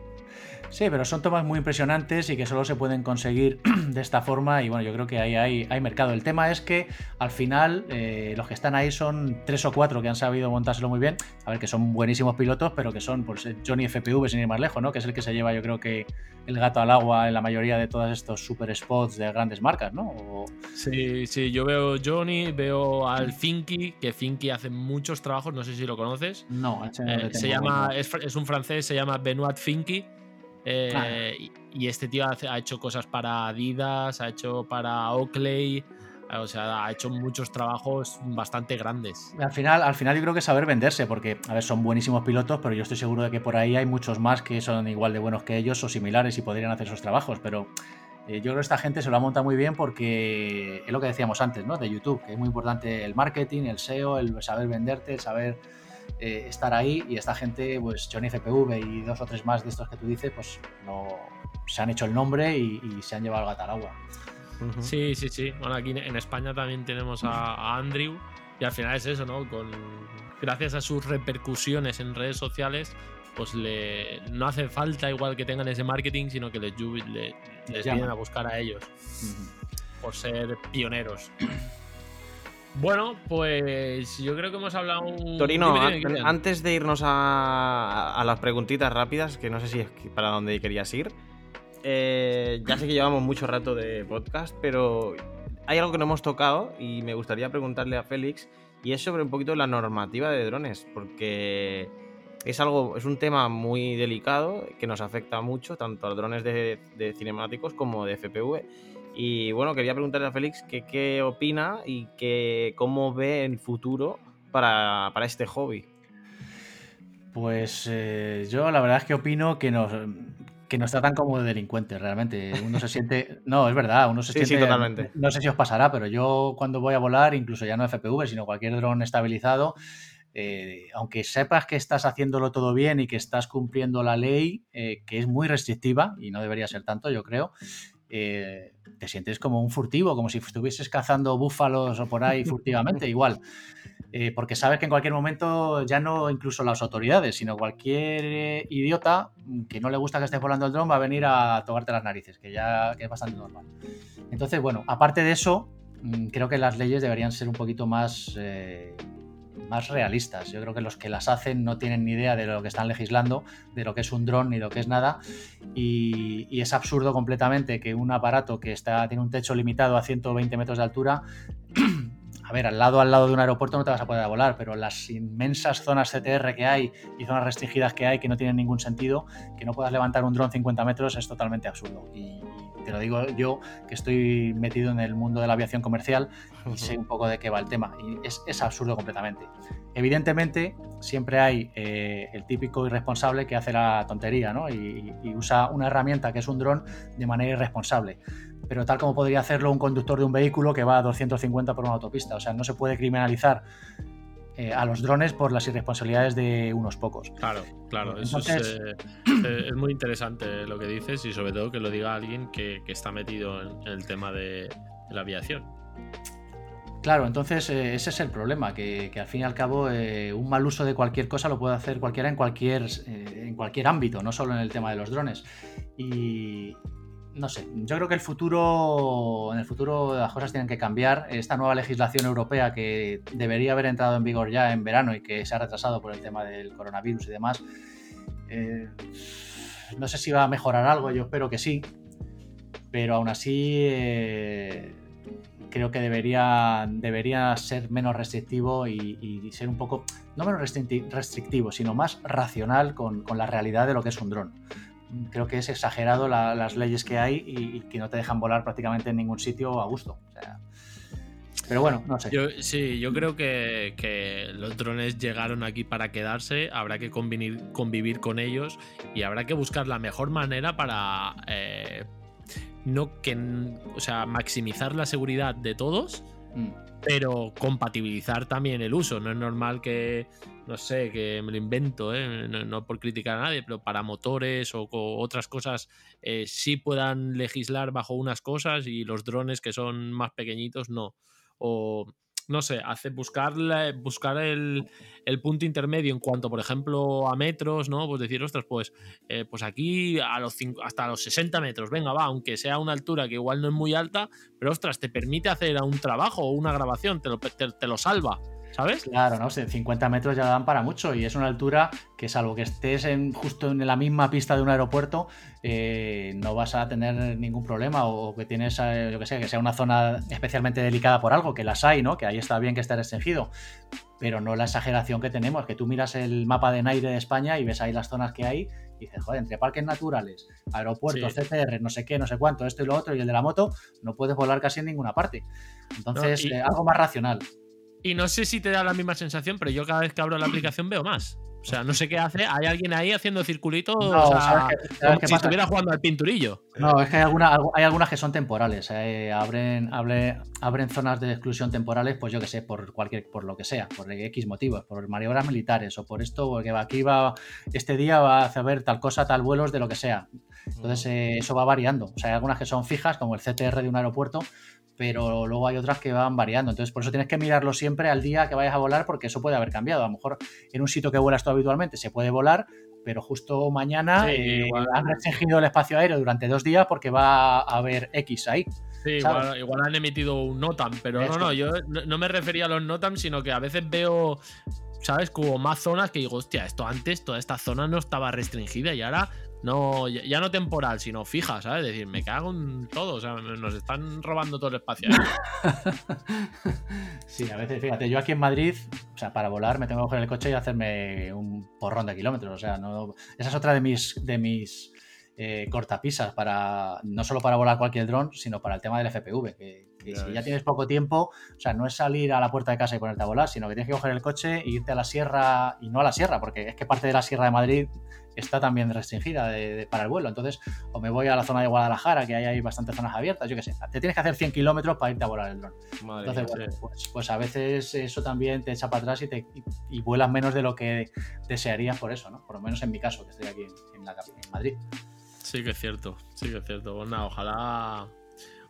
Sí, pero son tomas muy impresionantes y que solo se pueden conseguir de esta forma y bueno, yo creo que ahí hay, mercado. El tema es que al final eh, los que están ahí son tres o cuatro que han sabido montárselo muy bien. A ver, que son buenísimos pilotos, pero que son pues, Johnny FPV sin ir más lejos, ¿no? Que es el que se lleva yo creo que el gato al agua en la mayoría de todos estos super spots de grandes marcas, ¿no? Sí, sí, yo veo Johnny, veo al Finky, que Finky hace muchos trabajos, no sé si lo conoces. No, eh, se llama, es, es, un francés, se llama Benoit Finky eh, y este tío ha, hecho cosas para Adidas, ha hecho para Oakley, o sea, ha hecho muchos trabajos bastante grandes. Al final, al final yo creo que saber venderse, porque, a ver, son buenísimos pilotos, pero yo estoy seguro de que por ahí hay muchos más que son igual de buenos que ellos o similares y podrían hacer esos trabajos, pero eh, yo creo que esta gente se lo ha montado muy bien porque es lo que decíamos antes, ¿no? De YouTube, que es muy importante el marketing, el SEO, el saber venderte, el saber eh, estar ahí y esta gente, pues Johnny FPV y dos o tres más de estos que tú dices, pues no, se han hecho el nombre y, se han llevado el gato al agua. Sí, sí, sí. Bueno, aquí en España también tenemos a, Andrew y al final es eso, ¿no? Con, gracias a sus repercusiones en redes sociales, pues le, no hace falta igual que tengan ese marketing, sino que les, les, vienen a buscar a ellos por ser pioneros. Bueno, pues yo creo que hemos hablado un... Torino, antes de irnos a, las preguntitas rápidas, que no sé si es para dónde querías ir, eh, ya sé que llevamos mucho rato de podcast, pero hay algo que no hemos tocado y me gustaría preguntarle a Félix, y es sobre un poquito la normativa de drones, porque es algo, es un tema muy delicado que nos afecta mucho, tanto a drones de, de cinemáticos como de FPV. Y bueno, quería preguntarle a Félix qué opina y que, cómo ve el futuro para, este hobby. Pues eh, yo la verdad es que opino que nos, que nos tratan como delincuentes, realmente. Uno se siente. No, es verdad, uno se siente. Sí, totalmente. No sé si os pasará, pero yo cuando voy a volar, incluso ya no FPV, sino cualquier dron estabilizado, eh, aunque sepas que estás haciéndolo todo bien y que estás cumpliendo la ley, eh, que es muy restrictiva y no debería ser tanto, yo creo, eh, te sientes como un furtivo, como si estuvieses cazando búfalos o por ahí furtivamente, igual. Eh, porque sabes que en cualquier momento ya no incluso las autoridades, sino cualquier eh, idiota que no le gusta que estés volando el dron va a venir a tocarte las narices, que ya es bastante normal. Entonces, bueno, aparte de eso, mm, creo que las leyes deberían ser un poquito más más realistas. Yo creo que los que las hacen no tienen ni idea de lo que están legislando, de lo que es un dron ni lo que es nada. Y, es absurdo completamente que un aparato que está, tiene un techo limitado a 120 metros de altura a ver, al lado al lado de un aeropuerto no te vas a poder volar, pero las inmensas zonas CTR que hay y zonas restringidas que hay que no tienen ningún sentido, que no puedas levantar un dron 50 metros es totalmente absurdo. Y, te lo digo yo, que estoy metido en el mundo de la aviación comercial y sé un poco de qué va el tema. Y es, absurdo completamente. Evidentemente, siempre hay eh, el típico irresponsable que hace la tontería ¿no? y, y usa una herramienta que es un dron de manera irresponsable pero tal como podría hacerlo un conductor de un vehículo que va a 250 por una autopista. O sea, no se puede criminalizar eh, a los drones por las irresponsabilidades de unos pocos. Claro, claro, eso eh, eh, es, muy interesante lo que dices y sobre todo que lo diga alguien que, está metido en, el tema de, la aviación. Claro, entonces ese es el problema, que, al fin y al cabo un mal uso de cualquier cosa lo puede hacer cualquiera en cualquier, en cualquier ámbito, no solo en el tema de los drones. Y, no sé, yo creo que el futuro, en el futuro las cosas tienen que cambiar. Esta nueva legislación europea que debería haber entrado en vigor ya en verano y que se ha retrasado por el tema del coronavirus y demás, eh, no sé si va a mejorar algo, yo espero que sí, pero aún así eh, creo que debería, debería ser menos restrictivo y, ser un poco, no menos restrictivo, sino más racional con, con la realidad de lo que es un dron creo que es exagerado las leyes que hay y, que no te dejan volar prácticamente en ningún sitio a gusto. pero bueno, no sé. sí, yo creo que, los drones llegaron aquí para quedarse, habrá que convivir, convivir con ellos y habrá que buscar la mejor manera para eh, no que, o sea, maximizar la seguridad de todos, mm. pero compatibilizar también el uso. No es normal que no sé, que me lo invento, ¿eh? no, por criticar a nadie, pero para motores o, otras cosas eh, sí puedan legislar bajo unas cosas y los drones que son más pequeñitos no. O no sé, hace buscar, buscar el, punto intermedio en cuanto, por ejemplo, a metros, ¿no? Pues decir, ostras, pues, eh, pues aquí a los hasta los 60 metros, venga, va, aunque sea una altura que igual no es muy alta, pero ostras, te permite hacer un trabajo o una grabación, te lo, te lo salva. ¿Sabes? Claro, no 50 metros ya dan para mucho y es una altura que salvo que estés en, justo en la misma pista de un aeropuerto, eh, no vas a tener ningún problema o que tienes, eh, yo que sé, que sea una zona especialmente delicada por algo, que las hay, ¿no? Que ahí está bien que esté restringido, pero no la exageración que tenemos, que tú miras el mapa de Naire de España y ves ahí las zonas que hay y dices, joder, entre parques naturales, aeropuertos, CTR, no sé qué, no sé cuánto, esto y lo otro, y el de la moto, no puedes volar casi en ninguna parte. Entonces, eh, algo más racional. Y no sé si te da la misma sensación, pero yo cada vez que abro la aplicación veo más. O sea, no sé qué hace. Hay alguien ahí haciendo circulitos. o sea, como si estuviera jugando al pinturillo. No, es que hay, alguna, hay algunas que son temporales. Eh, abren, abren zonas de exclusión temporales, pues yo que sé, por cualquier, por lo que sea, por X motivos, por maniobras militares o por esto, porque aquí va, este día va a haber tal cosa, tal vuelos de lo que sea. Entonces, eh, eso va variando. O sea, hay algunas que son fijas, como el CTR de un aeropuerto, pero luego hay otras que van variando. Entonces, por eso tienes que mirarlo siempre al día que vayas a volar, porque eso puede haber cambiado. A lo mejor en un sitio que vuelas tú habitualmente se puede volar, pero justo mañana eh, han restringido el espacio aéreo durante dos días porque va a haber X ahí. Sí, igual, igual, han emitido un NOTAM, pero no, no, yo no me refería a los NOTAM, sino que a veces veo ¿sabes? Como más zonas que digo, hostia, esto antes, toda esta zona no estaba restringida y ahora no, ya, no temporal, sino fija, ¿sabes? Es decir, me cago en todo, o sea, nos están robando todo el espacio. sí, a veces, fíjate, yo aquí en Madrid, o sea, para volar me tengo que coger el coche y hacerme un porrón de kilómetros, o sea, no, esa es otra de mis, de mis eh, cortapisas, para, no solo para volar cualquier dron, sino para el tema del FPV, que, si ya tienes poco tiempo, o sea, no es salir a la puerta de casa y ponerte a volar, sino que tienes que coger el coche e irte a la sierra, y no a la sierra, porque es que parte de la sierra de Madrid está también restringida para el vuelo. Entonces, o me voy a la zona de Guadalajara, que ahí hay bastantes zonas abiertas, yo qué sé. Te tienes que hacer 100 kilómetros para irte a volar el dron. Entonces, pues, pues, a veces eso también te echa para atrás y, te, y, vuelas menos de lo que desearías por eso, ¿no? Por lo menos en mi caso, que estoy aquí en, en Madrid. Sí que es cierto, sí que es cierto. Bueno, ojalá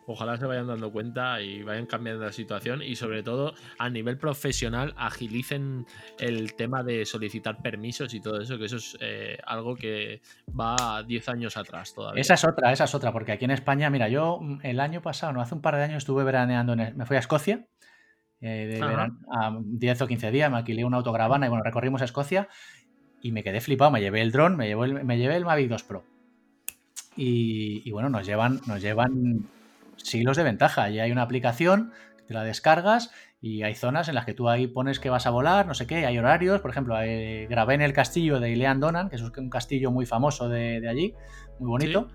ojalá se vayan dando cuenta y vayan cambiando la situación y sobre todo a nivel profesional agilicen el tema de solicitar permisos y todo eso, que eso es eh, algo que va 10 años atrás todavía. Esa es otra, esa es otra, porque aquí en España, mira, yo mm, el año pasado, no, hace un par de años estuve veraneando, me fui a Escocia. Eh, de a 10 o 15 días, me alquilé una autogravana y bueno, recorrimos a Escocia y me quedé flipado. Me llevé el dron, me, me llevé el Mavic 2 Pro. Y, y, bueno, nos llevan, nos llevan siglos de ventaja. Ya hay una aplicación que te la descargas Y hay zonas en las que tú ahí pones que vas a volar, no sé qué, hay horarios. Por ejemplo, eh, grabé en el castillo de Ilean Donan, que es un castillo muy famoso de, de allí, muy bonito.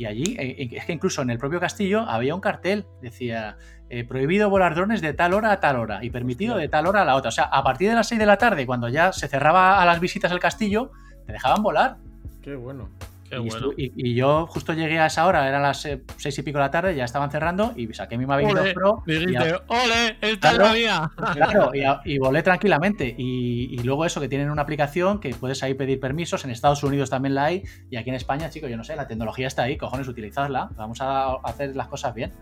Y allí, eh, es que incluso en el propio castillo había un cartel, decía eh, prohibido volar drones de tal hora a tal hora y permitido de tal hora a la otra. O sea, a partir de las 6 de la tarde, cuando ya se cerraba a las visitas al castillo, te dejaban volar. Qué bueno. Qué y, bueno. estu- y- y yo justo llegué a esa hora, eran las eh, seis y pico de la tarde, ya estaban cerrando y saqué mi Mavic 2 Ole, Pro y, Dijiste, ¡ole! ¡Esta Claro. es la mía! claro, y, a- y volé tranquilamente. Y, luego eso, que tienen una aplicación que puedes ahí pedir permisos, en Estados Unidos también la hay, y aquí en España, chicos, yo no sé, la tecnología está ahí, cojones, utilizadla, vamos a hacer las cosas bien.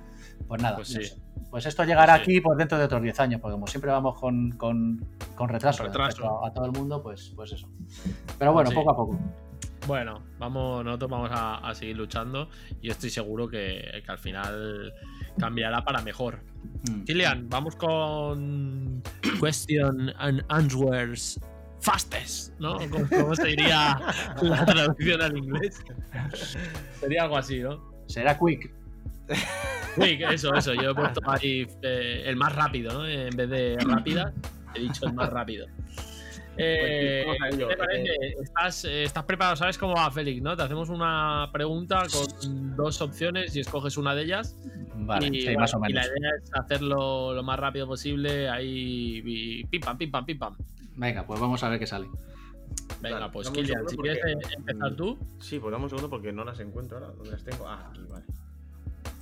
Pues nada, Pues no sí. sé. Pues esto llegará Pues sí. aquí por dentro de otros 10 años, porque como siempre vamos con, con- con retraso, a, a todo el mundo, pues, pues eso. Pero bueno, Sí. poco a poco. Bueno, vamos, nosotros vamos a, a seguir luchando y estoy seguro que, que al final cambiará para mejor. Mm. Kilian, vamos con question and answers fastest, ¿no? ¿Cómo, cómo se diría la traducción al inglés? Sería algo así, ¿no? Será quick. Que eso, eso. Yo he puesto ahí eh, el más rápido, ¿no? En vez de rápida, he dicho el más rápido. Eh, Pues, vamos a ¿qué ello. te parece? ¿Estás, eh, estás preparado? ¿Sabes cómo va Félix, no? Te hacemos una pregunta con dos opciones y escoges una de ellas. Vale, y, sí, bueno, más o y la menos. idea es hacerlo lo más rápido posible. Ahí, y pim pam, pim pam, pim pam. Venga, pues vamos a ver qué sale. Venga, Dale, pues Kilian, si porque- quieres eh, empezar tú. Sí, pues dame un segundo porque no las encuentro ahora. ¿Dónde las tengo? Ah, aquí, vale.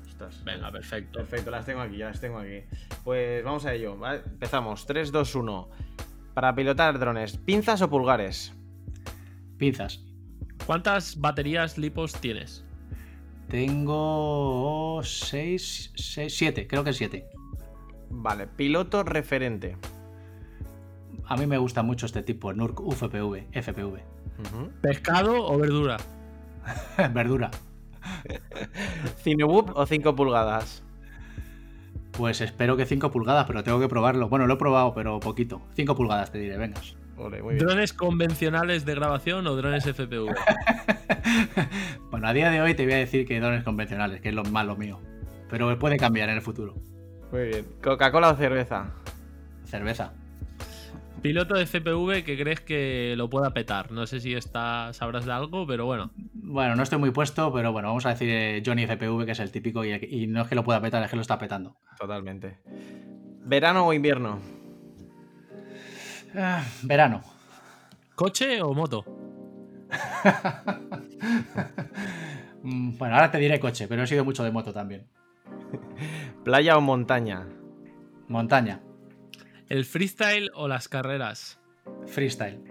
Ostras. Venga, perfecto. Perfecto, las tengo aquí, ya las tengo aquí. Pues vamos a ello, ¿vale? Empezamos. 3, 2, 1. Para pilotar drones, ¿pinzas o pulgares? Pinzas. ¿Cuántas baterías lipos tienes? Tengo 6, 6, 7, creo que 7. Vale, piloto referente. A mí me gusta mucho este tipo, el NURC UFPV, FPV. ¿Pescado o verdura? Verdura. ¿Cinewhoop o 5 pulgadas? Pues espero que 5 pulgadas, pero tengo que probarlo. Bueno, lo he probado, pero poquito. 5 pulgadas te diré, venga. Ole, muy bien. ¿Drones convencionales de grabación o drones FPV? bueno, a día de hoy te voy a decir que drones convencionales, que es lo más lo mío. Pero puede cambiar en el futuro. Muy bien. ¿Coca-Cola o cerveza? Cerveza. Piloto de FPV que crees que lo pueda petar. No sé si está, sabrás de algo, pero bueno. Bueno, no estoy muy puesto, pero bueno, vamos a decir eh, Johnny FPV, que es el típico, y, y no es que lo pueda petar, es que lo está petando. Totalmente. ¿Verano o invierno? Ah, verano. ¿Coche o moto? Mm, bueno, ahora te diré coche, pero he sido mucho de moto también. ¿Playa o montaña? Montaña. ¿El freestyle o las carreras? Freestyle.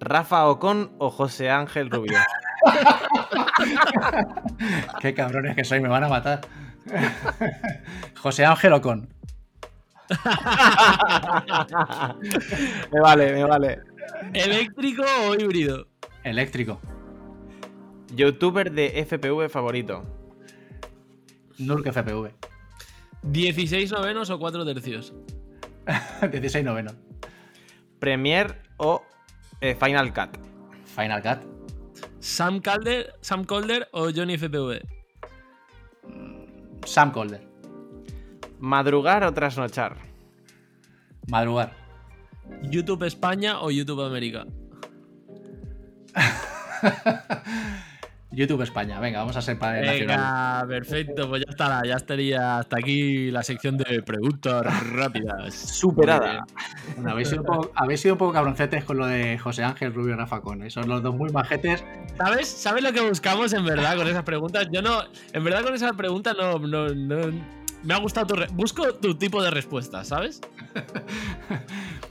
¿Rafa Ocon o José Ángel Rubio? Qué cabrones que soy, me van a matar. José Ángel Ocon. me vale, me vale. ¿Eléctrico o híbrido? Eléctrico. ¿Youtuber de FPV favorito? Nurk FPV. ¿16 novenos o 4 tercios? 16 noveno. ¿Premiere o eh, Final Cut? Final Cut. ¿Sam Calder, Sam Calder o Johnny FPV? Sam Calder. ¿Madrugar o trasnochar? Madrugar. ¿YouTube España o YouTube América? YouTube España. Venga, vamos a ser para nacional. Venga, perfecto, pues ya estará, ya estaría hasta aquí la sección de preguntas rápidas. Superada. Bueno, habéis, sido un poco, habéis sido un poco cabroncetes con lo de José Ángel Rubio y Rafa Con. Son los dos muy majetes. ¿Sabes? ¿Sabes lo que buscamos en verdad con esas preguntas? Yo no, en verdad con esas preguntas no, no, no- me ha gustado tu re- busco tu tipo de respuesta, ¿sabes?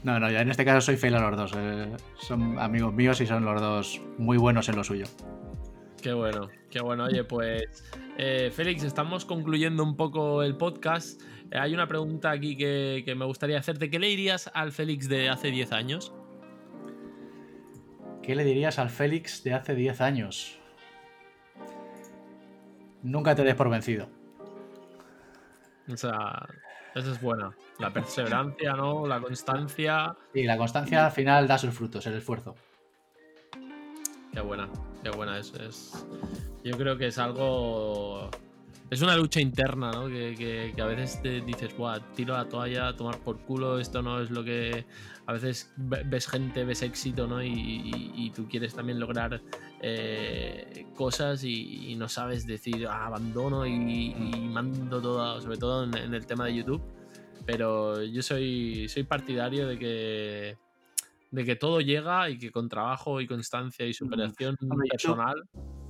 No, no, ya en este caso soy fiel a los dos. eh, son amigos míos y son los dos muy buenos en lo suyo. Qué bueno, qué bueno. Oye, pues eh, Félix, estamos concluyendo un poco el podcast. Eh, hay una pregunta aquí que, que me gustaría hacerte. ¿Qué le dirías al Félix de hace 10 años? ¿Qué le dirías al Félix de hace 10 años? Nunca te des por vencido. O sea, esa es buena. La perseverancia, ¿no? La constancia. Y la constancia al final da sus frutos, el esfuerzo. Qué buena, qué buena. Es, es- yo creo que es algo. es una lucha interna, ¿no? Que, que- a veces te dices, Buah, tiro la toalla, a tomar por culo, esto no es lo que. A veces ve- ves gente, ves éxito, ¿no? Y, y- tú quieres también lograr eh, cosas y, no sabes decir, "Ah, abandono y, y mando todo, sobre todo en, en el tema de YouTube. Pero yo soy, soy partidario de que. De que todo llega y que con trabajo y constancia y superación Hombre, YouTube- personal.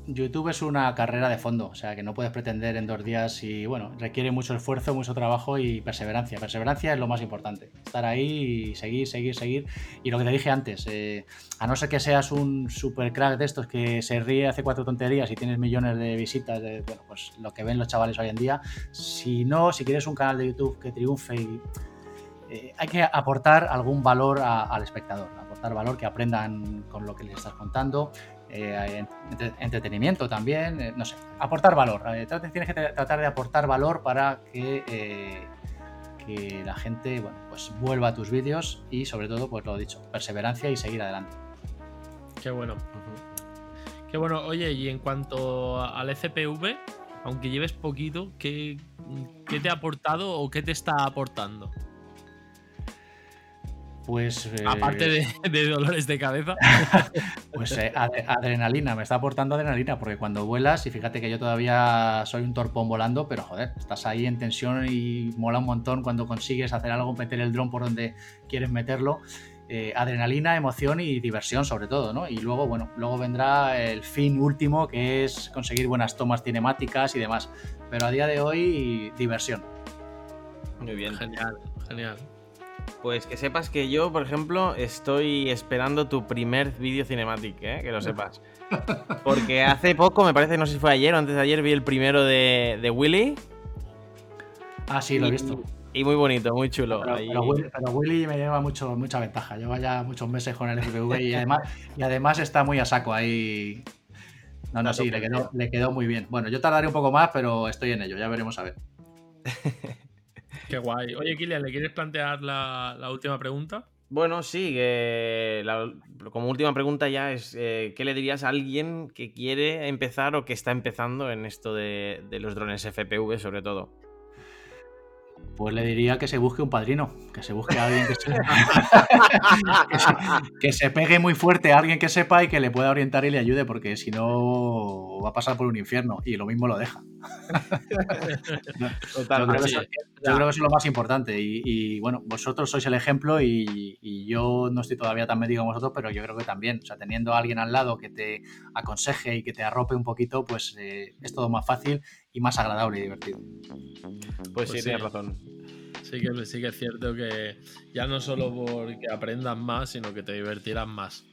YouTube es una carrera de fondo, o sea que no puedes pretender en dos días y bueno, requiere mucho esfuerzo, mucho trabajo y perseverancia. Perseverancia es lo más importante. Estar ahí y seguir, seguir, seguir. Y lo que te dije antes, eh, a no ser que seas un super crack de estos que se ríe, hace cuatro tonterías y tienes millones de visitas, de, bueno, pues lo que ven los chavales hoy en día. Si no, si quieres un canal de YouTube que triunfe y eh, hay que aportar algún valor al espectador, aportar valor que aprendan con lo que les estás contando, eh, entre- entretenimiento también, eh, no sé, aportar valor. tienes que tra- tratar de aportar valor para que, que la gente bueno, pues vuelva a tus vídeos y sobre todo, pues lo dicho, perseverancia y seguir adelante. Qué bueno. Qué bueno. Oye, y en cuanto al FPV, aunque lleves poquito, ¿qué, qué te ha aportado o qué te está aportando? Pues, eh, Aparte de, de dolores de cabeza. Pues eh, ad- adrenalina, me está aportando adrenalina, porque cuando vuelas, y fíjate que yo todavía soy un torpón volando, pero joder, estás ahí en tensión y mola un montón cuando consigues hacer algo, meter el dron por donde quieres meterlo. Eh, adrenalina, emoción y diversión sobre todo, ¿no? Y luego, bueno, luego vendrá el fin último, que es conseguir buenas tomas cinemáticas y demás. Pero a día de hoy, diversión. Muy bien. Genial, genial. Pues que sepas que yo, por ejemplo, estoy esperando tu primer vídeo cinemático, ¿eh? que lo sepas. Porque hace poco, me parece, no sé si fue ayer o antes de ayer, vi el primero de, de Willy. Ah, sí, lo he visto. Y muy bonito, muy chulo. Pero, Willy, pero Willy me lleva mucho, mucha ventaja. Lleva ya muchos meses con el FPV y además, y además está muy a saco ahí. No, no, sí, le quedó, le quedó muy bien. Bueno, yo tardaré un poco más, pero estoy en ello, ya veremos a ver. Qué guay. Oye, Kilian, ¿le quieres plantear la, la última pregunta? Bueno, sí, que la- como última pregunta ya es, eh, ¿qué le dirías a alguien que quiere empezar o que está empezando en esto de, de los drones FPV sobre todo? Pues le diría que se busque un padrino, que se busque a alguien que se, que se, que se pegue muy fuerte a alguien que sepa y que le pueda orientar y le ayude, porque si no va a pasar por un infierno y lo mismo lo deja. Yo creo, que eso, yo creo que eso es lo más importante. Y, y, bueno, vosotros sois el ejemplo y, y, yo no estoy todavía tan metido como vosotros, pero yo creo que también. O sea, teniendo a alguien al lado que te aconseje y que te arrope un poquito, pues eh, es todo más fácil y más agradable y divertido. Pues, Pues sí, sí. tienes razón. Sí que, sí que es cierto que ya no solo porque aprendas más, sino que te divertirás más.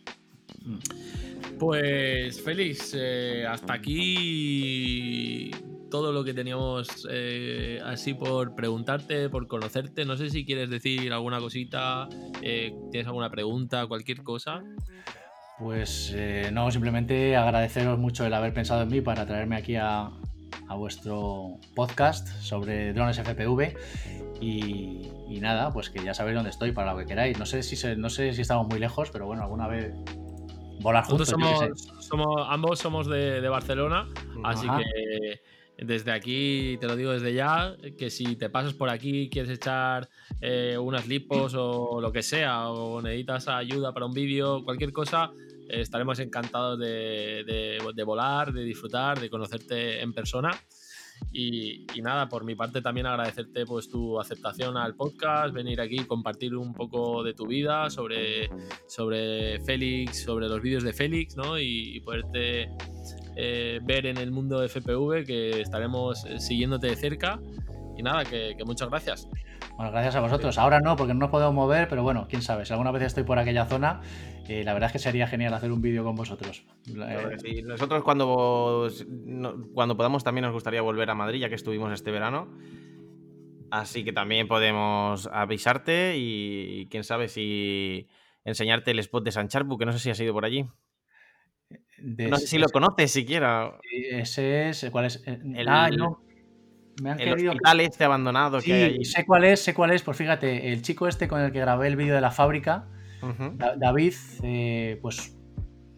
Pues Félix, eh, hasta aquí todo lo que teníamos eh, así por preguntarte, por conocerte. No sé si quieres decir alguna cosita, eh, tienes alguna pregunta, cualquier cosa. Pues eh, no, simplemente agradeceros mucho el haber pensado en mí para traerme aquí a, a vuestro podcast sobre drones FPV. Y, y, nada, pues que ya sabéis dónde estoy para lo que queráis. No sé si, se, no sé si estamos muy lejos, pero bueno, alguna vez volar juntos. Somos, somos, ambos somos de, de Barcelona, Ajá. así que desde aquí, te lo digo desde ya, que si te pasas por aquí, quieres echar eh, unas lipos o lo que sea, o necesitas ayuda para un vídeo, cualquier cosa, eh, estaremos encantados de, de, volar, de disfrutar, de conocerte en persona. Y, y, nada, por mi parte también agradecerte pues tu aceptación al podcast, venir aquí, compartir un poco de tu vida sobre, sobre Félix, sobre los vídeos de Félix, ¿no? Y, y poderte eh, ver en el mundo de FPV, que estaremos siguiéndote de cerca. Y nada, que, que, muchas gracias. Bueno, gracias a vosotros. Ahora no, porque no nos podemos mover, pero bueno, quién sabe, si alguna vez estoy por aquella zona, eh, la verdad es que sería genial hacer un vídeo con vosotros. Sí. Nosotros cuando, cuando podamos también nos gustaría volver a Madrid, ya que estuvimos este verano. Así que también podemos avisarte y quién sabe si enseñarte el spot de San Charpu, que no sé si has ido por allí. De no sé si lo conoces siquiera. Ese es, ¿cuál es? El, ah, no. Me han el querido... hospital este abandonado sí, que hay allí. sé cuál es, sé cuál es. Pues fíjate, el chico este con el que grabé el vídeo de la fábrica, uh -huh. David, eh, pues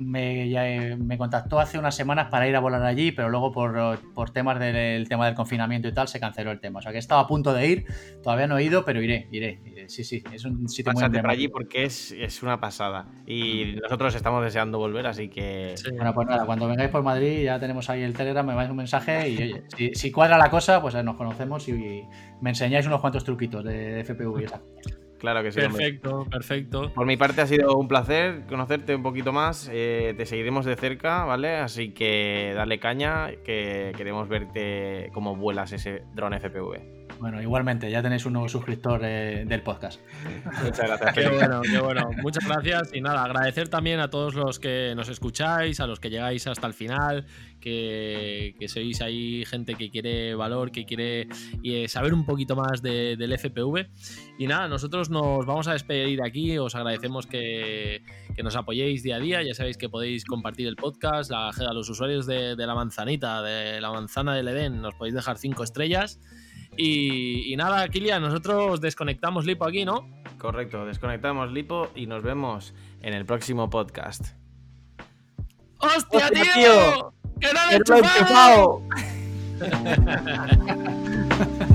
me, ya, eh, me contactó hace unas semanas para ir a volar allí, pero luego por, por temas del tema del confinamiento y tal se canceló el tema. O sea que estaba a punto de ir, todavía no he ido, pero iré, iré. iré. Sí, sí, es un sitio muy Pásate por allí porque es, es una pasada. Y nosotros estamos deseando volver, así que. Sí. Bueno, pues nada, cuando vengáis por Madrid ya tenemos ahí el Telegram, me vais un mensaje y oye, si, si cuadra la cosa, pues nos conocemos y me enseñáis unos cuantos truquitos de, de FPV y. Claro que sí. hombre. Perfecto, perfecto. Por mi parte ha sido un placer conocerte un poquito más. eh, te seguiremos de cerca, ¿vale? Así que dale caña, que queremos verte cómo vuelas ese dron FPV. Bueno, igualmente, ya tenéis un nuevo suscriptor eh, del podcast. Muchas gracias. Qué bueno, qué bueno. Muchas gracias y nada, agradecer también a todos los que nos escucháis, a los que llegáis hasta el final, que, que sois ahí gente que quiere valor, que quiere eh, saber un poquito más de- del FPV. Y nada, nosotros nos vamos a despedir aquí, os agradecemos que, que nos apoyéis día a día, ya sabéis que podéis compartir el podcast, a los usuarios de, la manzanita, de la manzana del Edén, nos podéis dejar cinco estrellas. Y nada, Kilian, nosotros desconectamos Lipo aquí, ¿no? Correcto, desconectamos Lipo y nos vemos en el próximo podcast. ¡Hostia, ¡Hostia, tío! tío! ¡Que no lo he enchufado!